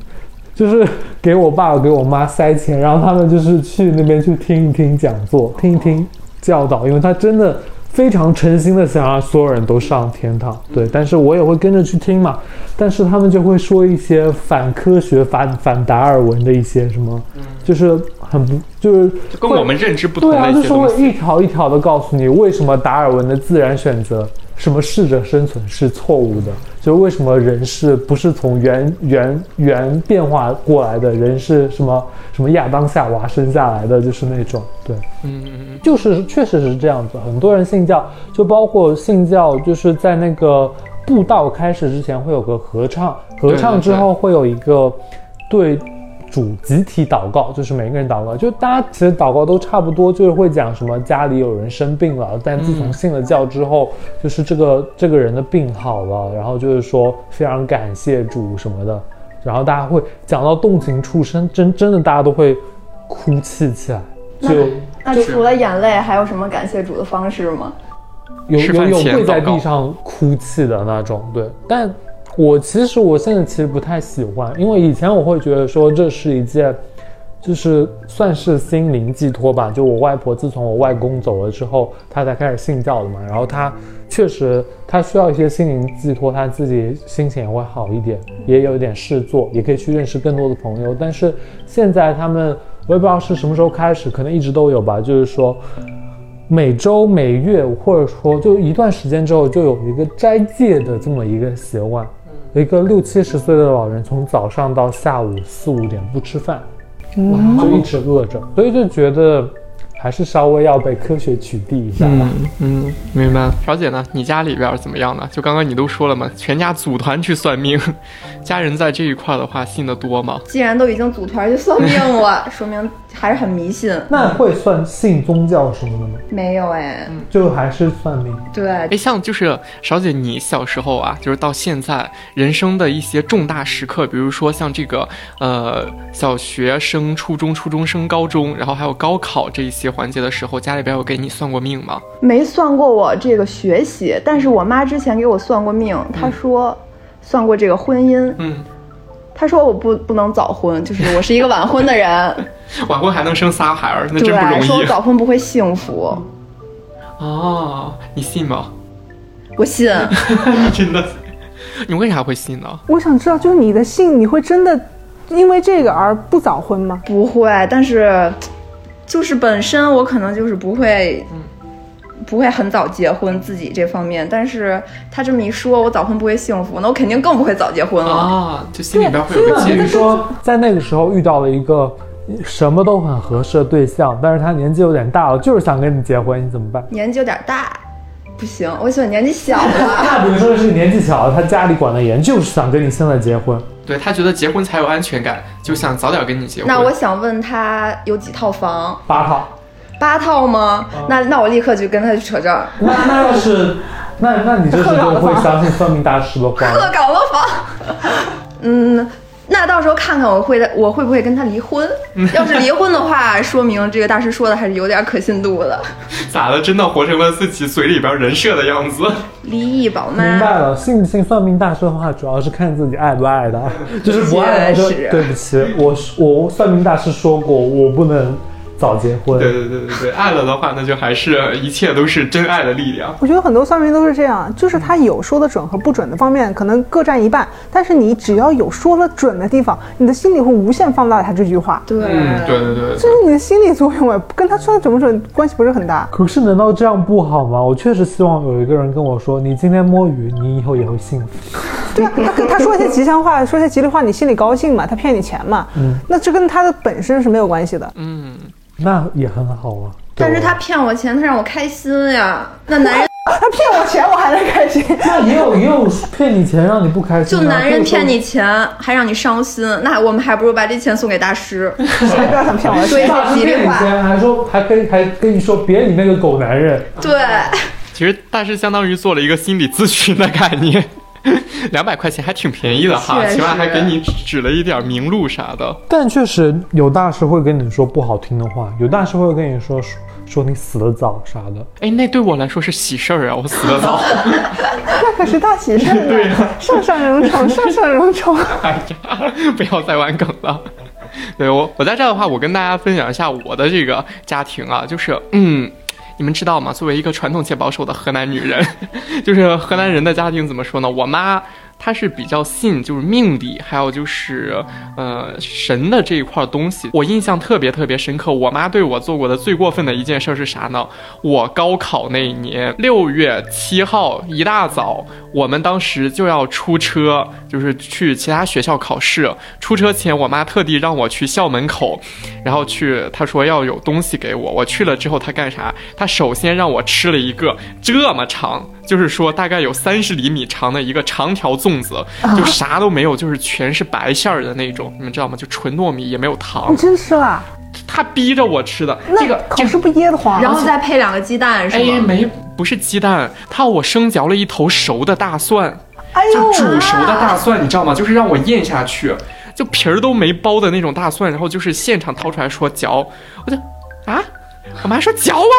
就是给我爸给我妈塞钱，然后他们就是去那边去听一听讲座，听一听教导，因为她真的非常诚心的想让所有人都上天堂，对，但是我也会跟着去听嘛，但是他们就会说一些反科学、反反达尔文的一些什么，就是很不就是就跟我们认知不同对啊，的就是会。一条一条的告诉你为什么达尔文的自然选择，什么适者生存是错误的，就为什么人是不是从原原原变化过来的，人是什么什么亚当夏娃生下来的，就是那种对。嗯嗯嗯，就是确实是这样子，很多人信教，就包括信教，就是在那个布道开始之前会有个合唱，合唱之后会有一个对主集体祷告，就是每个人祷告，就大家其实祷告都差不多，就是会讲什么家里有人生病了，但自从信了教之后，就是这个这个人的病好了，然后就是说非常感谢主什么的，然后大家会讲到动情处身，真真的大家都会哭泣起来，就。那除了眼泪，还有什么感谢主的方式吗？有有有跪在地上哭泣的那种，对。但我其实我现在其实不太喜欢，因为以前我会觉得说这是一件，就是算是心灵寄托吧。就我外婆自从我外公走了之后，她才开始信教的嘛。然后她确实她需要一些心灵寄托，她自己心情也会好一点，也有一点事做，也可以去认识更多的朋友。但是现在他们我也不知道是什么时候开始，可能一直都有吧，就是说。每周、每月，或者说就一段时间之后，就有一个斋戒的这么一个习惯。一个六七十岁的老人，从早上到下午四五点不吃饭，就一直饿着，所以就觉得还是稍微要被科学取缔一下吧。嗯嗯，明白。小姐呢？你家里边怎么样呢？就刚刚你都说了嘛，全家组团去算命，家人在这一块的话信的多吗？既然都已经组团去算命了，说明还是很迷信。那会算信宗教什么的吗？没有哎，就还是算命？对，哎，像就是勺姐，你小时候啊，就是到现在人生的一些重大时刻，比如说像这个呃小学升、初中、初中升高中，然后还有高考这一些环节的时候，家里边有给你算过命吗？没算过我这个学习，但是我妈之前给我算过命，她说算过这个婚姻，嗯，她说我不不能早婚，就是我是一个晚婚的人，晚婚还能生仨孩儿，那真不对，容易说我早婚不会幸福，哦。你信吗？我信。真的？你为啥会信呢？我想知道，就是你的信，你会真的因为这个而不早婚吗？不会，但是就是本身我可能就是不会，不会很早结婚自己这方面。但是他这么一说，我早婚不会幸福，那我肯定更不会早结婚了。啊，就心里边会有个那比结如说，在那个时候遇到了一个什么都很合适的对象，但是他年纪有点大了，就是想跟你结婚，你怎么办？年纪有点大，不行，我喜欢年纪小的。那比如说是年纪小，他家里管得严，就是想跟你现在结婚。对他觉得结婚才有安全感，就想早点跟你结婚。那我想问他有几套房？八套，八套吗？那那我立刻就跟他去扯证。那那要是，那那你这是就会相信算命大师的话鹤吗？岗的房。嗯，那到时候看看我会我会不会跟他离婚。要是离婚的话，说明这个大师说的还是有点可信度的。咋的？真的活成了自己嘴里边人设的样子。离异宝妈明。白了，信不信算命大师的话，主要是看自己爱不爱的，就是不爱的就对不起，我我算命大师说过，我不能早结婚。对对对对对，爱了的话，那就还是一切都是真爱的力量。我觉得很多算命都是这样，就是他有说的准和不准的方面，可能各占一半。但是你只要有说了准的地方，你的心里会无限放大他这句话，对，嗯，对对对这是你的心理作用哎，跟他说的准不准关系不是很大。可是难道这样不好吗？我确实希望有一个人跟我说，你今天摸鱼，你以后也会幸福。对啊，他跟他说一些吉祥话，说一些吉利话，你心里高兴嘛？他骗你钱嘛？嗯那这跟他的本身是没有关系的。嗯，那也很好啊。但是他骗我钱，他让我开心呀。那男人 他骗我钱，我还能开心？那也有也有骗你钱让你不开心、啊，就男人骗你钱，还让你伤心，那我们还不如把这钱送给大师。谁不要想骗我的说一钱？大师些吉利话。骗你钱，还说还跟还跟你说别你那个狗男人，对，其实大师相当于做了一个心理咨询的概念，两百块钱还挺便宜的哈，起码还给你指指了一点明路啥的。但确实有大师会跟你说不好听的话，有大师会跟你说说说你死得早啥的。哎，那对我来说是喜事儿啊，我死得早。那可是大喜事儿啊！上上荣宠，上上荣宠。哎呀，不要再玩梗了。对我，我在这儿的话，我跟大家分享一下我的这个家庭啊，就是嗯，你们知道吗？作为一个传统且保守的河南女人，就是河南人的家庭怎么说呢？我妈。他是比较信就是命理，还有就是呃神的这一块东西。我印象特别特别深刻，我妈对我做过的最过分的一件事是啥呢？我高考那一年六月七号一大早，我们当时就要出车，就是去其他学校考试。出车前，我妈特地让我去校门口，然后去，她说要有东西给我。我去了之后，她干啥？她首先让我吃了一个这么长。就是说，大概有三十厘米长的一个长条粽子，就啥都没有，就是全是白馅儿的那种，你们知道吗？就纯糯米，也没有糖。你真吃了？他逼着我吃的。这个考试不噎得慌？然后再配两个鸡蛋，是吗？哎，没，不是鸡蛋，他我生嚼了一头熟的大蒜，就煮熟的大蒜，你知道吗？就是让我咽下去，就皮儿都没剥的那种大蒜，然后就是现场掏出来说嚼，我就啊。我妈说嚼啊，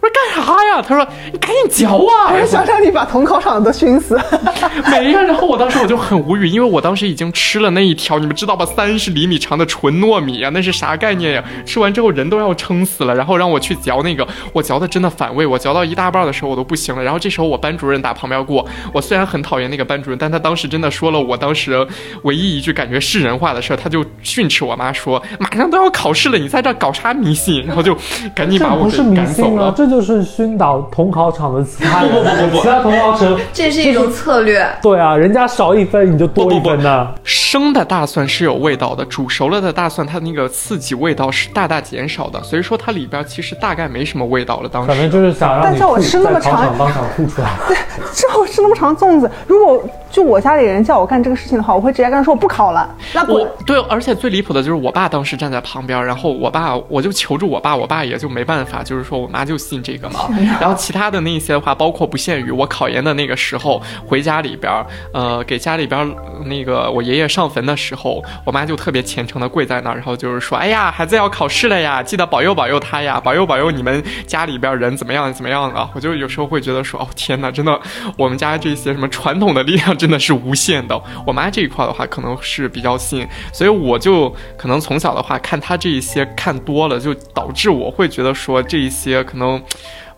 我说干啥呀？她说你赶紧嚼啊！我说想让你把同考场的都熏死。没呀，然后我当时我就很无语，因为我当时已经吃了那一条，你们知道吧？三十厘米长的纯糯米呀，那是啥概念呀？吃完之后人都要撑死了，然后让我去嚼那个，我嚼的真的反胃，我嚼到一大半的时候我都不行了。然后这时候我班主任打旁边过，我虽然很讨厌那个班主任，但他当时真的说了我当时唯一一句感觉是人话的事儿，他就训斥我妈说：马上都要考试了，你在这搞啥迷信？然后就赶紧。这不是迷信了，这就是熏倒同考场的其他人，其他同考生。这是一种策略。对啊，人家少一分你就多一分呐。生的大蒜是有味道的，煮熟了的大蒜它那个刺激味道是大大减少的，所以说它里边其实大概没什么味道了。当时反正就是想让但叫我吃那么长，当场吐出来。对，叫我吃那么长粽子，如果就我家里人叫我干这个事情的话，我会直接跟他说我不考了。那我对，而且最离谱的就是我爸当时站在旁边，然后我爸我就求助我爸，我爸也就没办法，就是说我妈就信这个嘛。然后其他的那些的话，包括不限于我考研的那个时候回家里边，呃，给家里边那个我爷爷上坟的时候，我妈就特别虔诚的跪在那儿，然后就是说，哎呀，孩子要考试了呀，记得保佑保佑他呀，保佑保佑你们家里边人怎么样怎么样的。我就有时候会觉得说，哦天哪，真的，我们家这些什么传统的力量真的是无限的。我妈这一块的话，可能是比较信，所以我就可能从小的话看他这一些看多了，就导致我会觉得说这一些可能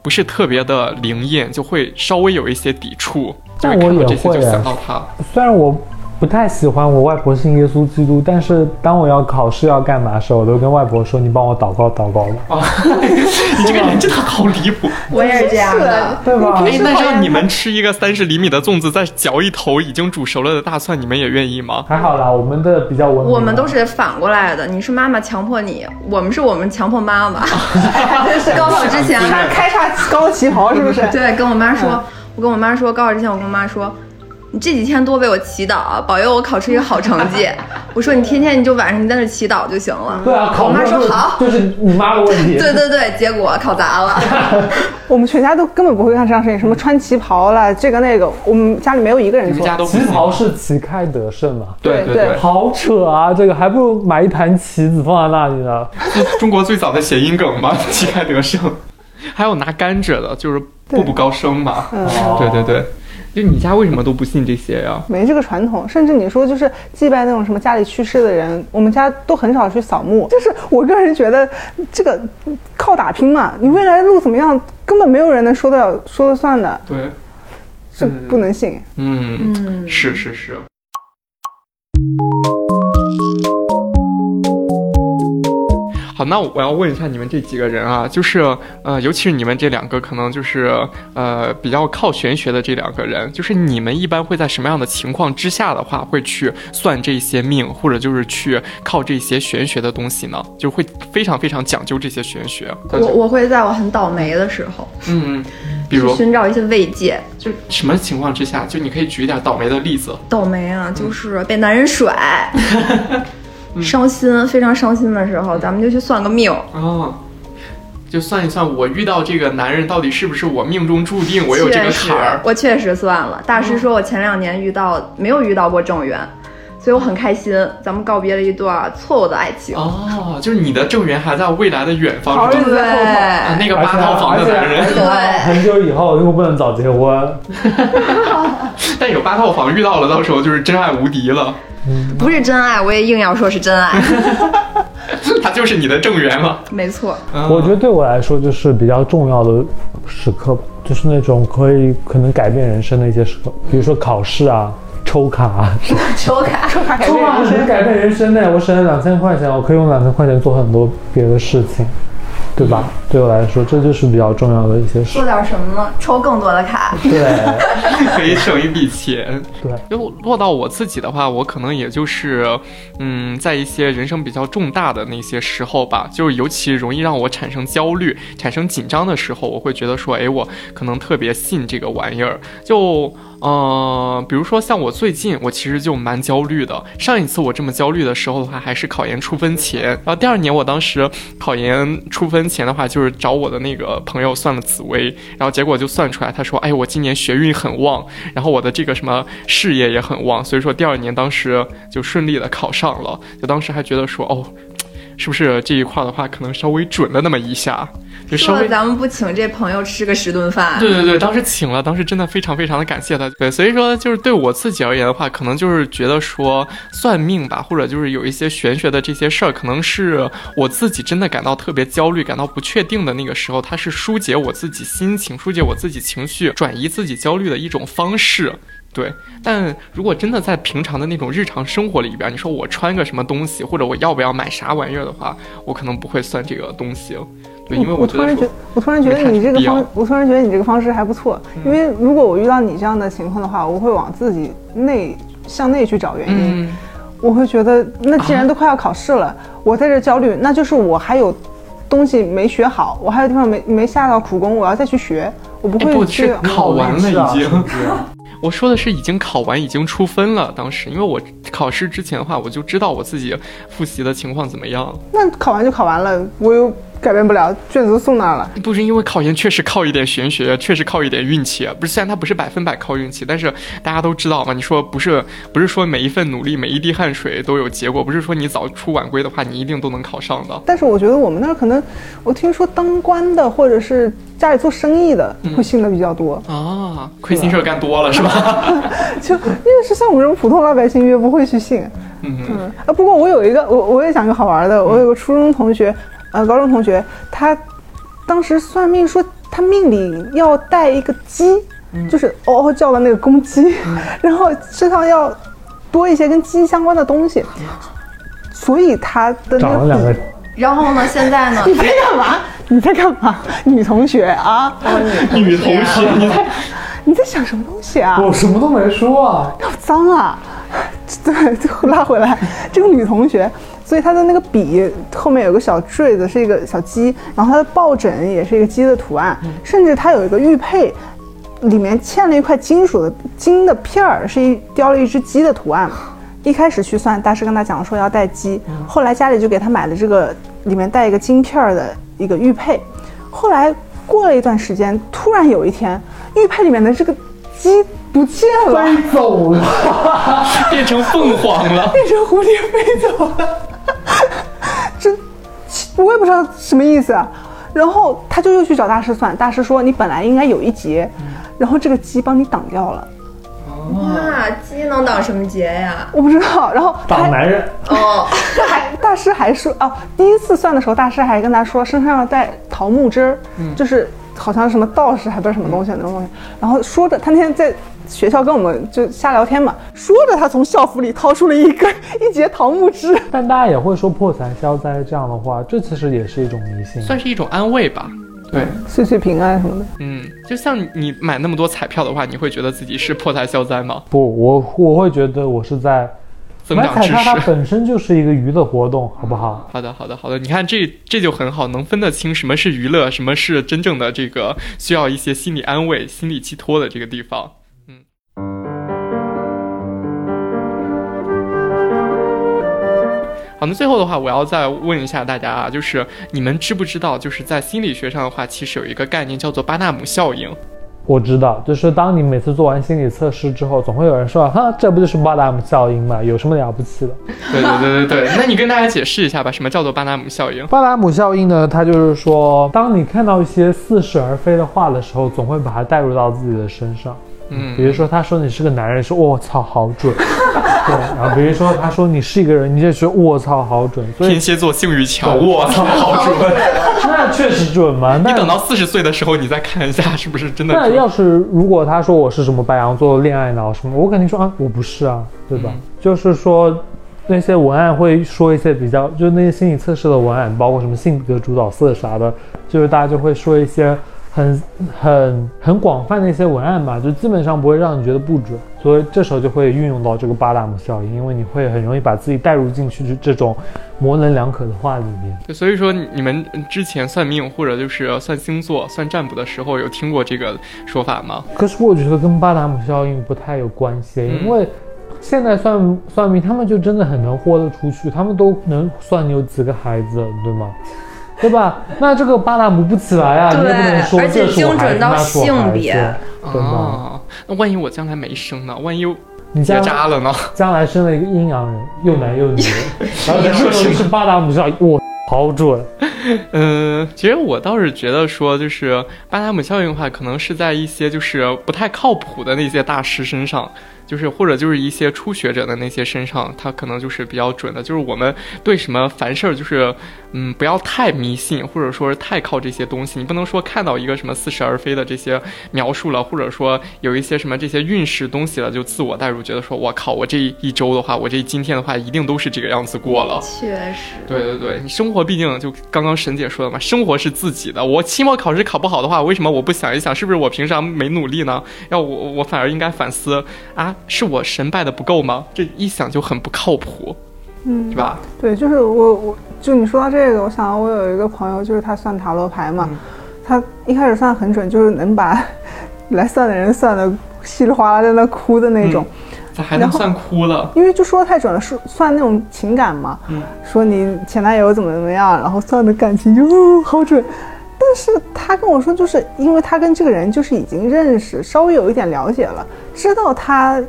不是特别的灵验，就会稍微有一些抵触。但我也会，虽然我。不太喜欢我外婆信耶稣基督，但是当我要考试要干嘛的时候，我都跟外婆说：“你帮我祷告祷告吧。”啊，你这个人真 的好离谱！我也是这样的，对吧？哎，那让你们吃一个三十厘米的粽子，再嚼一头已经煮熟了的大蒜，你们也愿意吗？还好啦，我们的比较文明。我们都是反过来的，你是妈妈强迫你，我们是我们强迫妈妈。高考之前开叉高旗袍是不是？对，跟我妈说，我跟我妈说，高考之前我跟我妈说。你这几天多为我祈祷，保佑我考出一个好成绩。我说你天天你就晚上你在那祈祷就行了。对啊，我妈说好，就是你妈的问题。对对对，结果考砸了。我们全家都根本不会干这样事情，什么穿旗袍了，这个那个，我们家里没有一个人做。旗袍是旗开得胜嘛？对对对，好扯啊！这个还不如买一盘棋子放在那里呢。中国最早的谐音梗嘛，旗开得胜。还有拿甘蔗的，就是步步高升嘛。对对对。就你家为什么都不信这些呀？没这个传统，甚至你说就是祭拜那种什么家里去世的人，我们家都很少去扫墓。就是我个人觉得，这个靠打拼嘛，你未来的路怎么样，根本没有人能说得了、说了算的。对，这不能信。嗯，是是是。那我要问一下你们这几个人啊，就是呃，尤其是你们这两个，可能就是呃比较靠玄学的这两个人，就是你们一般会在什么样的情况之下的话，会去算这些命，或者就是去靠这些玄学的东西呢？就会非常非常讲究这些玄学。我我会在我很倒霉的时候，嗯，比如寻找一些慰藉，就什么情况之下？就你可以举一点倒霉的例子。倒霉啊，就是被男人甩。伤心，非常伤心的时候，咱们就去算个命啊，就算一算，我遇到这个男人到底是不是我命中注定，我有这个坎儿。我确实算了，大师说我前两年遇到没有遇到过正缘，所以我很开心，咱们告别了一段错误的爱情。哦，就是你的正缘还在未来的远方，好日子在后头。那个八套房的男人，对，很久以后又不能早结婚，但有八套房遇到了，到时候就是真爱无敌了。不是真爱，我也硬要说是真爱。他就是你的正缘了。没错，嗯我觉得对我来说就是比较重要的时刻吧，就是那种可以可能改变人生的一些时刻，比如说考试啊、抽卡啊，抽卡，抽卡改抽变人生卡很改变人生的。我省了两千块钱，我可以用两千块钱做很多别的事情，对吧？对我来说，这就是比较重要的一些事做。点什么呢？抽更多的卡。对 可以省一笔钱。对，就落到我自己的话，我可能也就是，嗯，在一些人生比较重大的那些时候吧，就是尤其容易让我产生焦虑、产生紧张的时候，我会觉得说，哎，我可能特别信这个玩意儿。就，呃，比如说像我最近，我其实就蛮焦虑的。上一次我这么焦虑的时候的话，还是考研出分前。然后第二年，我当时考研出分前的话，就是找我的那个朋友算了紫微，然后结果就算出来，他说，哎，我今年学运很旺，然后我的这个什么事业也很旺，所以说第二年当时就顺利的考上了。就当时还觉得说，哦，是不是这一块的话，可能稍微准了那么一下，就稍微说了咱们不请这朋友吃个十顿饭。对对对，当时请了，当时真的非常非常的感谢他。对，所以说就是对我自己而言的话，可能就是觉得说算命吧，或者就是有一些玄学的这些事儿，可能是我自己真的感到特别焦虑、感到不确定的那个时候，它是疏解我自己心情、疏解我自己情绪、转移自己焦虑的一种方式。对，但如果真的在平常的那种日常生活里边，你说我穿个什么东西，或者我要不要买啥玩意儿的话，我可能不会算这个东西。对，因为我觉得说突然觉，我突然觉得你这个方，我突然觉得你这个方式还不错。因为如果我遇到你这样的情况的话，我会往自己内向内去找原因。嗯。我会觉得，那既然都快要考试了，我在这焦虑，那就是我还有东西没学好，我还有地方没没下到苦功，我要再去学，我不会去。是考完了已经 我说的是已经考完，已经出分了。当时，因为我考试之前的话，我就知道我自己复习的情况怎么样。那考完就考完了，我又改变不了，卷子都送那儿了。不是因为考研确实靠一点玄学，确实靠一点运气。不是，虽然它不是百分百靠运气，但是大家都知道嘛。你说不是，不是说每一份努力、每一滴汗水都有结果，不是说你早出晚归的话，你一定都能考上的。但是我觉得我们那儿可能，我听说当官的或者是家里做生意的会信的比较多，啊，亏心事儿干多了是吧？就越是像我们这种普通老百姓越不会去信。嗯，嗯，啊，不过我有一个，我我也讲个好玩的，我有个初中同学，呃，高中同学，他当时算命说他命里要带一个鸡，就是嗷嗷叫的那个公鸡，然后身上要多一些跟鸡相关的东西，所以他的那长了两个然后呢，现在呢？你在干嘛？你在干嘛？女同学啊，女同学，你在你在想什么东西啊？我什么都没说啊。好脏啊！对，最后拉回来，这个女同学，所以她的那个笔后面有个小坠子，是一个小鸡，然后她的抱枕也是一个鸡的图案，甚至她有一个玉佩，里面嵌了一块金属的金的片儿，是一雕了一只鸡的图案。一开始去算，大师跟他讲说要带鸡，后来家里就给他买了这个里面带一个金片儿的一个玉佩。后来过了一段时间，突然有一天，玉佩里面的这个鸡不见了。飞走了，变成凤凰了。变成蝴蝶飞走了，这我也不知道什么意思啊。然后他就又去找大师算，大师说你本来应该有一劫，然后这个鸡帮你挡掉了，哇，鸡能挡什么劫呀？我不知道。然后挡男人。哦，他 还大师还说哦，第一次算的时候，大师还跟他说身上要带桃木枝儿，就是好像什么道士还不是什么东西那种东西。然后说着，他那天在学校跟我们就瞎聊天嘛，说着他从校服里掏出了一根 一节桃木枝。但大家也会说破财消灾这样的话，这其实也是一种迷信。算是一种安慰吧。对，岁岁平安什么的。嗯，就像你买那么多彩票的话，你会觉得自己是破财消灾吗？不，我我会觉得我是在增长知买彩票，它识。本身就是一个娱乐活动，好不好？好的，好的，好的。你看这这就很好，能分得清什么是娱乐，什么是真正的这个需要一些心理安慰、心理寄托的这个地方。好，那最后的话，我要再问一下大家啊，就是你们知不知道，就是在心理学上的话，其实有一个概念叫做巴纳姆效应。我知道，就是当你每次做完心理测试之后，总会有人说，哈，这不就是巴纳姆效应吗？有什么了不起的？对对对对对，那你跟大家解释一下吧，什么叫做巴纳姆效应？巴纳姆效应呢，它就是说，当你看到一些似是而非的话的时候，总会把它带入到自己的身上。嗯比如说，他说你是个男人，说我操，好准。对，然后比如说他说你是一个人，你就说我操好准，所以天蝎座性欲强，我操，好准！那确实准嘛。你等到四十岁的时候，你再看一下是不是真的。那要是如果他说我是什么白羊座恋爱脑什么，我肯定说啊我不是啊，对吧？嗯就是说那些文案会说一些比较，就是那些心理测试的文案，包括什么性格主导色啥的，就是大家就会说一些很很很广泛的一些文案吧，就基本上不会让你觉得不准，所以这时候就会运用到这个巴达姆效应，因为你会很容易把自己带入进去这种模棱两可的话里面。对所以说，你们之前算命或者就是算星座、算占卜的时候，有听过这个说法吗？可是我觉得跟巴达姆效应不太有关系，嗯因为现在算算命，他们就真的很能豁得出去，他们都能算你有几个孩子，对吗？对吧？那这个巴达姆不起来啊，你也不能说而且这是孩子，精准到那是我孩子性别？啊，那万一我将来没生呢？万一你结将扎了呢？将来生了一个阴阳人，又男又女，然后这时候是巴达姆效应，哇，好准！嗯，其实我倒是觉得说，就是巴达姆效应的话，可能是在一些就是不太靠谱的那些大师身上，就是或者就是一些初学者的那些身上，他可能就是比较准的。就是我们对什么凡事儿，就是嗯，不要太迷信，或者说是太靠这些东西。你不能说看到一个什么似是而非的这些描述了，或者说有一些什么这些运势东西了，就自我代入，觉得说我靠，我这一周的话，我这今天的话，一定都是这个样子过了。确实，对对对，你生活毕竟就刚刚沈姐说的嘛，生活是自己的。我期末考试考不好的话，为什么我不想一想，是不是我平常没努力呢？要我我反而应该反思啊，是我神拜的不够吗？这一想就很不靠谱，嗯是，吧？对，就是我我就你说到这个，我想到我有一个朋友，就是他算塔罗牌嘛，嗯他一开始算很准，就是能把 来算的人算的稀里哗啦在那哭的那种。然后咋还能算哭了？因为就说得太准了，说算那种情感嘛，嗯说你前男友怎么怎么样，然后算的感情就、哦、好准。但是他跟我说，就是因为他跟这个人就是已经认识，稍微有一点了解了，知道他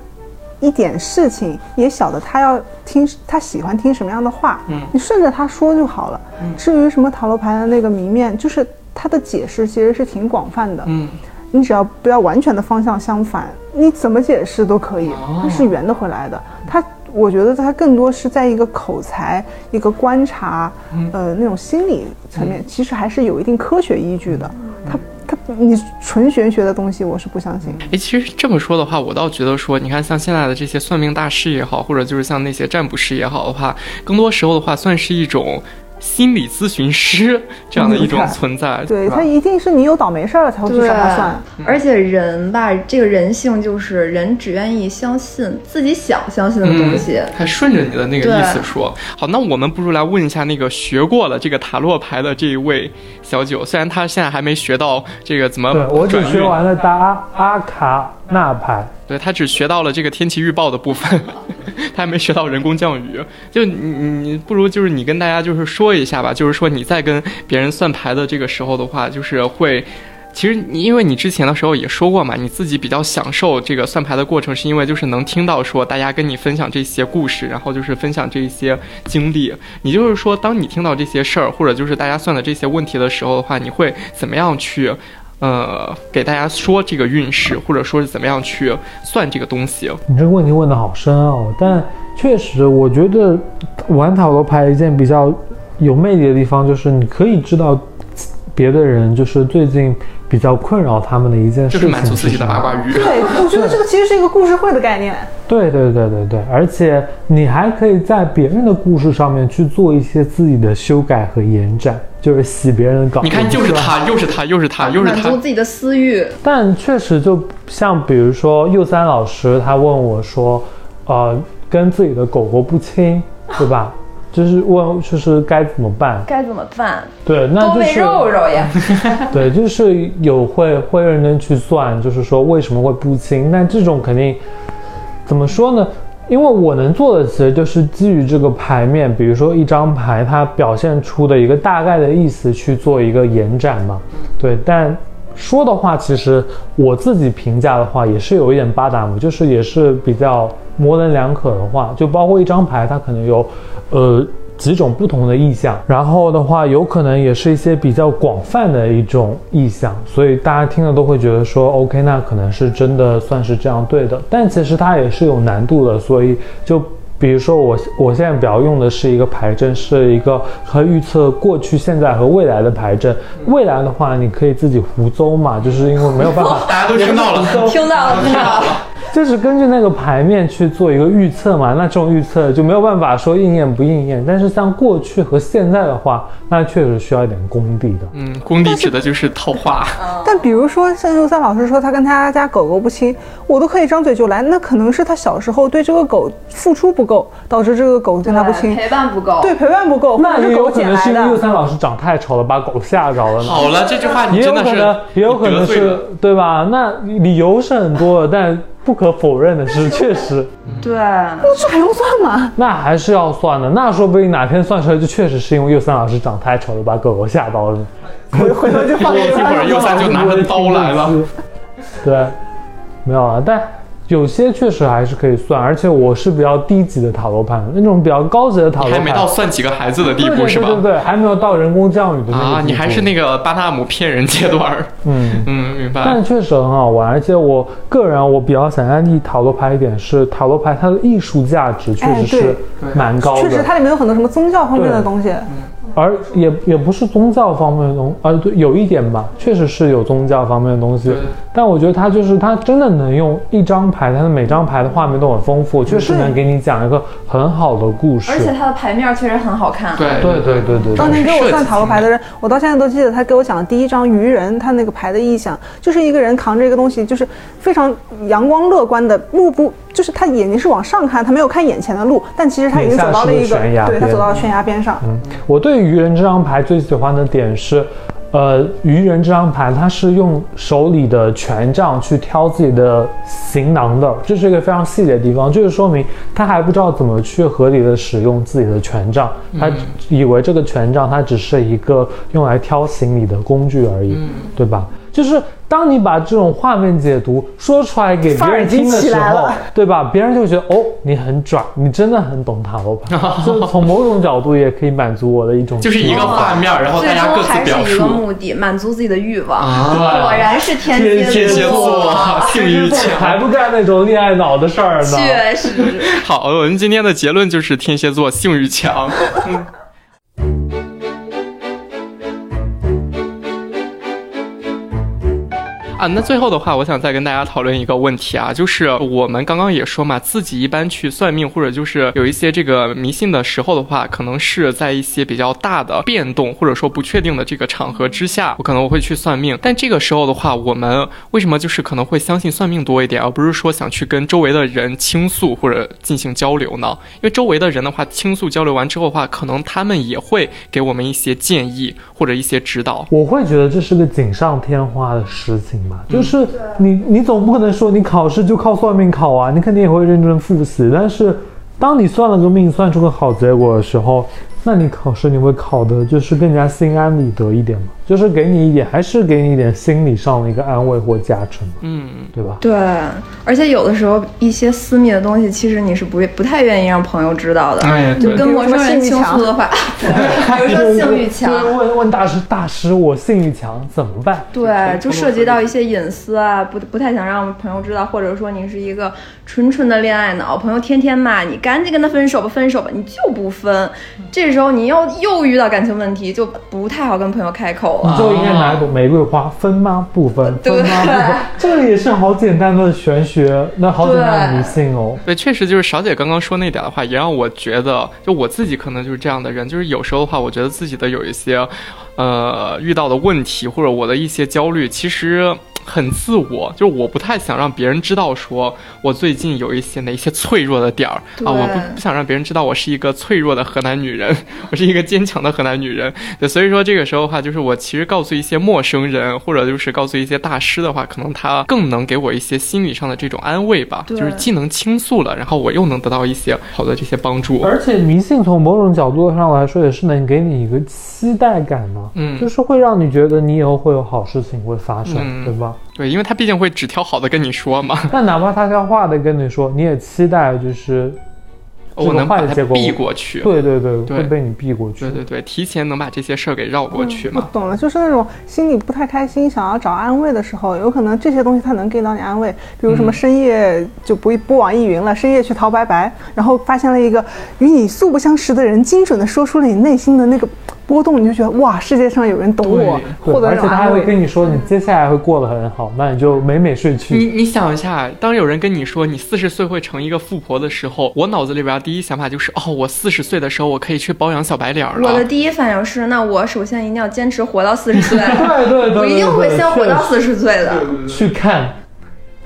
一点事情，也晓得他要听他喜欢听什么样的话，嗯。你顺着他说就好了。嗯。至于什么塔罗牌的那个谜面，就是他的解释其实是挺广泛的，嗯，你只要不要完全的方向相反，你怎么解释都可以哦，它是圆的回来的。它，我觉得它更多是在一个口才、一个观察，嗯呃，那种心理层面，其实还是有一定科学依据的。它，它，你纯玄学的东西，我是不相信。哎，其实这么说的话，我倒觉得说，你看像现在的这些算命大师也好，或者就是像那些占卜师也好的话，更多时候的话，算是一种心理咨询师这样的一种存在。对，他一定是你有倒霉事儿了才会去对找他算。，而且人吧，这个人性就是人只愿意相信自己想相信的东西。嗯，还顺着你的那个意思说。好，那我们不如来问一下那个学过了这个塔罗牌的这一位小九，虽然他现在还没学到这个怎么对我只转，学完了大阿阿卡纳牌，对他只学到了这个天气预报的部分，他还没学到人工降雨。就你你你不如就是你跟大家就是说一下吧，就是说你在跟别人算牌的这个时候的话，就是会。其实你因为你之前的时候也说过嘛，你自己比较享受这个算牌的过程，是因为就是能听到说大家跟你分享这些故事，然后就是分享这些经历。你就是说，当你听到这些事儿，或者就是大家算的这些问题的时候的话，你会怎么样去，呃，给大家说这个运势，或者说是怎么样去算这个东西？你这个问题问的好深奥，但确实，我觉得玩塔罗牌一件比较有魅力的地方，就是你可以知道别的人就是最近比较困扰他们的一件事情就是满足自己的八卦欲。对，我觉得这个其实是一个故事会的概念。对对对对对，而且你还可以在别人的故事上面去做一些自己的修改和延展，就是洗别人的稿。你看，又是他，又是他，又是他，又是他。满足自己的私欲，但确实，就像比如说右三老师，他问我说，呃，跟自己的狗狗不亲，对吧？就是问，就是该怎么办？该怎么办？对，那就是肉肉呀！对，就是有会会认真去算，就是说为什么会不清？那这种肯定怎么说呢？因为我能做的其实就是基于这个牌面，比如说一张牌它表现出的一个大概的意思去做一个延展嘛。对，但说的话，其实我自己评价的话也是有一点八达姆，就是也是比较模棱两可的话，就包括一张牌它可能有呃几种不同的意象，然后的话，有可能也是一些比较广泛的一种意象，所以大家听了都会觉得说，OK，那可能是真的算是这样对的，但其实它也是有难度的，所以就。比如说我我现在比较用的是一个牌阵，是一个可以预测过去、现在和未来的牌阵。未来的话，你可以自己胡诌嘛，就是因为没有办法，大家都听到了，听到了，听到了。就是根据那个牌面去做一个预测嘛，那这种预测就没有办法说应验不应验。但是像过去和现在的话，那确实需要一点功底的。嗯，功底指的就是套话。但 比如说像尤三老师说他跟他家狗狗不亲，我都可以张嘴就来，那可能是他小时候对这个狗付出不够，导致这个狗跟他不亲，陪伴不够。对，陪伴不够，那也有可能是因为的尤三老师长太丑了，把狗吓着了。好了，这句话你真的是可能，也有可能是对吧？那理由是很多的，但不可否认的是，确实，对，那这还用算吗？那还是要算的。那说不定哪天算出来，就确实是因为右三老师长太丑了，把狗狗吓到了。回回头就放给一会儿右三就拿着刀来了。对，没有啊，但有些确实还是可以算，而且我是比较低级的塔罗牌，那种比较高级的塔罗牌还没到算几个孩子的地步是吧？对对对，还没有到人工降雨的那个啊，地步你还是那个巴纳姆骗人阶段。嗯。嗯，明白。但确实很好玩，而且我个人我比较想安利塔罗牌一点是，塔罗牌它的艺术价值确实是蛮高的，确实它里面有很多什么宗教方面的东西。而也也不是宗教方面的东，啊对，有一点吧，确实是有宗教方面的东西，但我觉得它就是它真的能用一张牌，它的每张牌的画面都很丰富，确实能给你讲一个很好的故事，而且它的牌面确实很好看。对对对对对对，当年给我算塔罗牌的人，我到现在都记得他给我讲的第一张愚人，他那个牌的意象就是一个人扛着一个东西，就是非常阳光乐观的，目不就是他眼睛是往上看，他没有看眼前的路，但其实他已经走到了一个对他走到了悬崖边上。嗯，我对愚人这张牌最喜欢的点是，呃，愚人这张牌他是用手里的权杖去挑自己的行囊的，这是一个非常细节的地方，就是说明他还不知道怎么去合理的使用自己的权杖，他以为这个权杖它只是一个用来挑行李的工具而已，对吧？就是当你把这种画面解读说出来给别人听的时候，对吧？别人就觉得哦，你很拽，你真的很懂塔罗牌，就从某种角度也可以满足我的一种就是一个画面，然后最大家各终自表还是一个。目的，满足自己的欲望。啊果然是天天蝎天蝎座 性欲强还。不干那种恋爱脑的事儿呢。确实。好，我们今天的结论就是天蝎座性欲强。啊，那最后的话，我想再跟大家讨论一个问题啊，就是我们刚刚也说嘛，自己一般去算命或者就是有一些这个迷信的时候的话，可能是在一些比较大的变动或者说不确定的这个场合之下，我可能会去算命。但这个时候的话，我们为什么就是可能会相信算命多一点，而不是说想去跟周围的人倾诉或者进行交流呢？因为周围的人的话，倾诉交流完之后的话，可能他们也会给我们一些建议或者一些指导。我会觉得这是个锦上添花的事情就是你你总不可能说你考试就靠算命考啊，你肯定也会认真复习。但是当你算了个命，算出个好结果的时候，那你考试你会考的就是更加心安理得一点嘛，就是给你一点，还是给你一点心理上的一个安慰或加成嘛，嗯，对吧？对，而且有的时候一些私密的东西，其实你是不不太愿意让朋友知道的。哎对就跟陌生人倾诉的话，比如说性欲强，问问大师，大师我性欲强怎么办？对，就涉及到一些隐私啊，不不太想让朋友知道，或者说你是一个纯纯的恋爱脑，朋友天天骂你，赶紧跟他分手吧，分手吧，你就不分，这时候你又又遇到感情问题，就不太好跟朋友开口了。你就应该拿一朵玫瑰花，分吗？不分，分吗？不分，这个也是好简单的玄学，那好简单的迷信哦。对，确实就是小姐刚刚说那点的话，也让我觉得，就我自己可能就是这样的人，就是有时候的话，我觉得自己的有一些，呃，遇到的问题或者我的一些焦虑，其实很自我，就是我不太想让别人知道，说我最近有一些哪一些脆弱的点儿啊，我不不想让别人知道我是一个脆弱的河南女人，我是一个坚强的河南女人。对，所以说这个时候的话，就是我其实告诉一些陌生人，或者就是告诉一些大师的话，可能他更能给我一些心理上的这种安慰吧，对就是既能倾诉了，然后我又能得到一些好的这些帮助。而且迷信从某种角度上来说，也是能给你一个期待感嘛，嗯就是会让你觉得你以后会有好事情会发生，嗯对吧？对，因为他毕竟会只挑好的跟你说嘛。但哪怕他挑坏的跟你说，你也期待就是我能把它结果避过去。对对对，会被你避过去。对对对，提前能把这些事儿给绕过去嘛。我懂了，就是那种心里不太开心，想要找安慰的时候，有可能这些东西它能给到你安慰。比如什么深夜就不不网易云了，深夜去淘白白，然后发现了一个与你素不相识的人，精准的说出了你内心的那个。波动，你就觉得哇，世界上有人懂我，获得而且他还会跟你说，你接下来会过得很好，那你就美美睡去。你你想一下，当有人跟你说你四十岁会成一个富婆的时候，我脑子里边第一想法就是，哦，我四十岁的时候我可以去包养小白脸了。我的第一反应是，那我首先一定要坚持活到四十岁。对对对，我一定会先活到四十岁的。去看。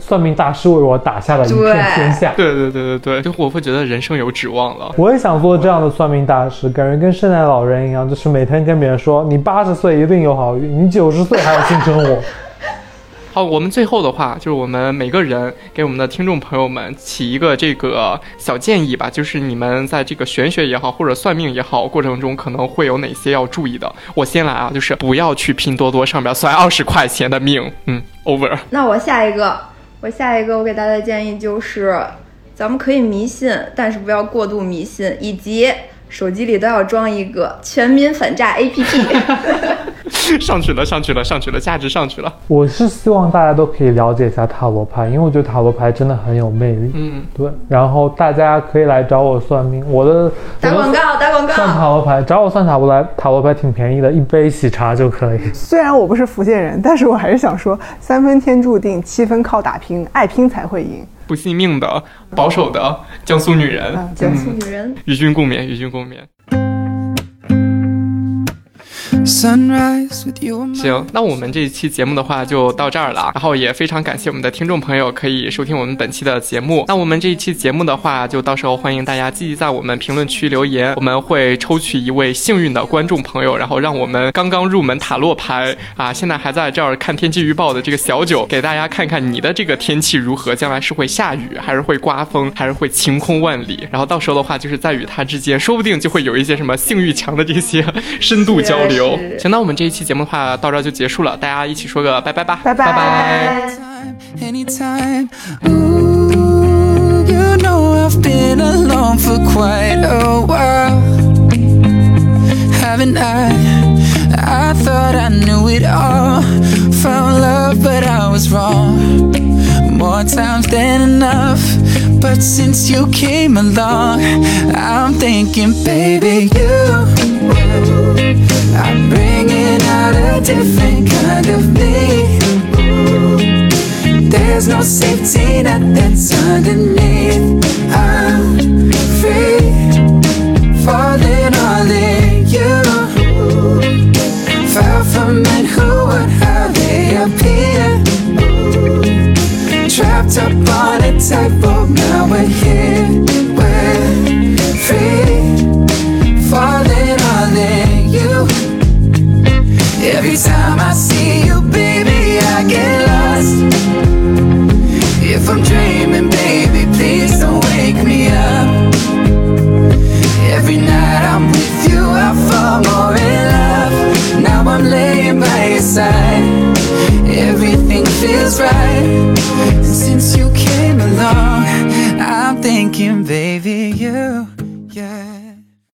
算命大师为我打下了一片天下。对对对对对，就我会觉得人生有指望了。我也想做这样的算命大师，感觉跟圣诞老人一样，就是每天跟别人说，你八十岁一定有好运，你九十岁还有新生活。好，我们最后的话就是我们每个人给我们的听众朋友们起一个这个小建议吧，就是你们在这个玄学也好，或者算命也好过程中，可能会有哪些要注意的。我先来啊，就是不要去拼多多上边算二十块钱的命。嗯，over。那我下一个。我下一个，我给大家的建议就是，咱们可以迷信，但是不要过度迷信，以及手机里都要装一个全民反诈 APP。上去了，上去了，上去了，价值上去了。我是希望大家都可以了解一下塔罗牌，因为我觉得塔罗牌真的很有魅力。嗯，对。然后大家可以来找我算命，我的打广告，打广告。算塔罗牌，找我算塔罗牌，塔罗牌挺便宜的，一杯喜茶就可以。虽然我不是福建人，但是我还是想说，三分天注定，七分靠打拼，爱拼才会赢。不信命的，保守的江苏女人，江苏女人，与君共勉，与君共勉。行，那我们这一期节目的话就到这儿了，然后也非常感谢我们的听众朋友可以收听我们本期的节目。那我们这一期节目的话，就到时候欢迎大家积极在我们评论区留言，我们会抽取一位幸运的观众朋友，然后让我们刚刚入门塔罗牌啊，现在还在这儿看天气预报的这个小九，给大家看看你的这个天气如何，将来是会下雨，还是会刮风，还是会晴空万里？然后到时候的话，就是在与他之间，说不定就会有一些什么性欲强的这些深度交流。行，那我们这一期节目的话到这就结束了，大家一起说个拜拜吧，拜拜。拜拜。I'm thinking, baby, you. I'm bringing out a different kind of me. There's no safety net that's underneath. I'm free, falling all in you. Far from men who would how they appear. Trapped up on a now we're here. We're free, falling all in. Every time I see you, baby, I get lost. If I'm dreaming, baby, please don't wake me up. Every night I'm with you, I fall more in love. Now I'm laying by your side. Everything feels right. Since you thinking, baby, you.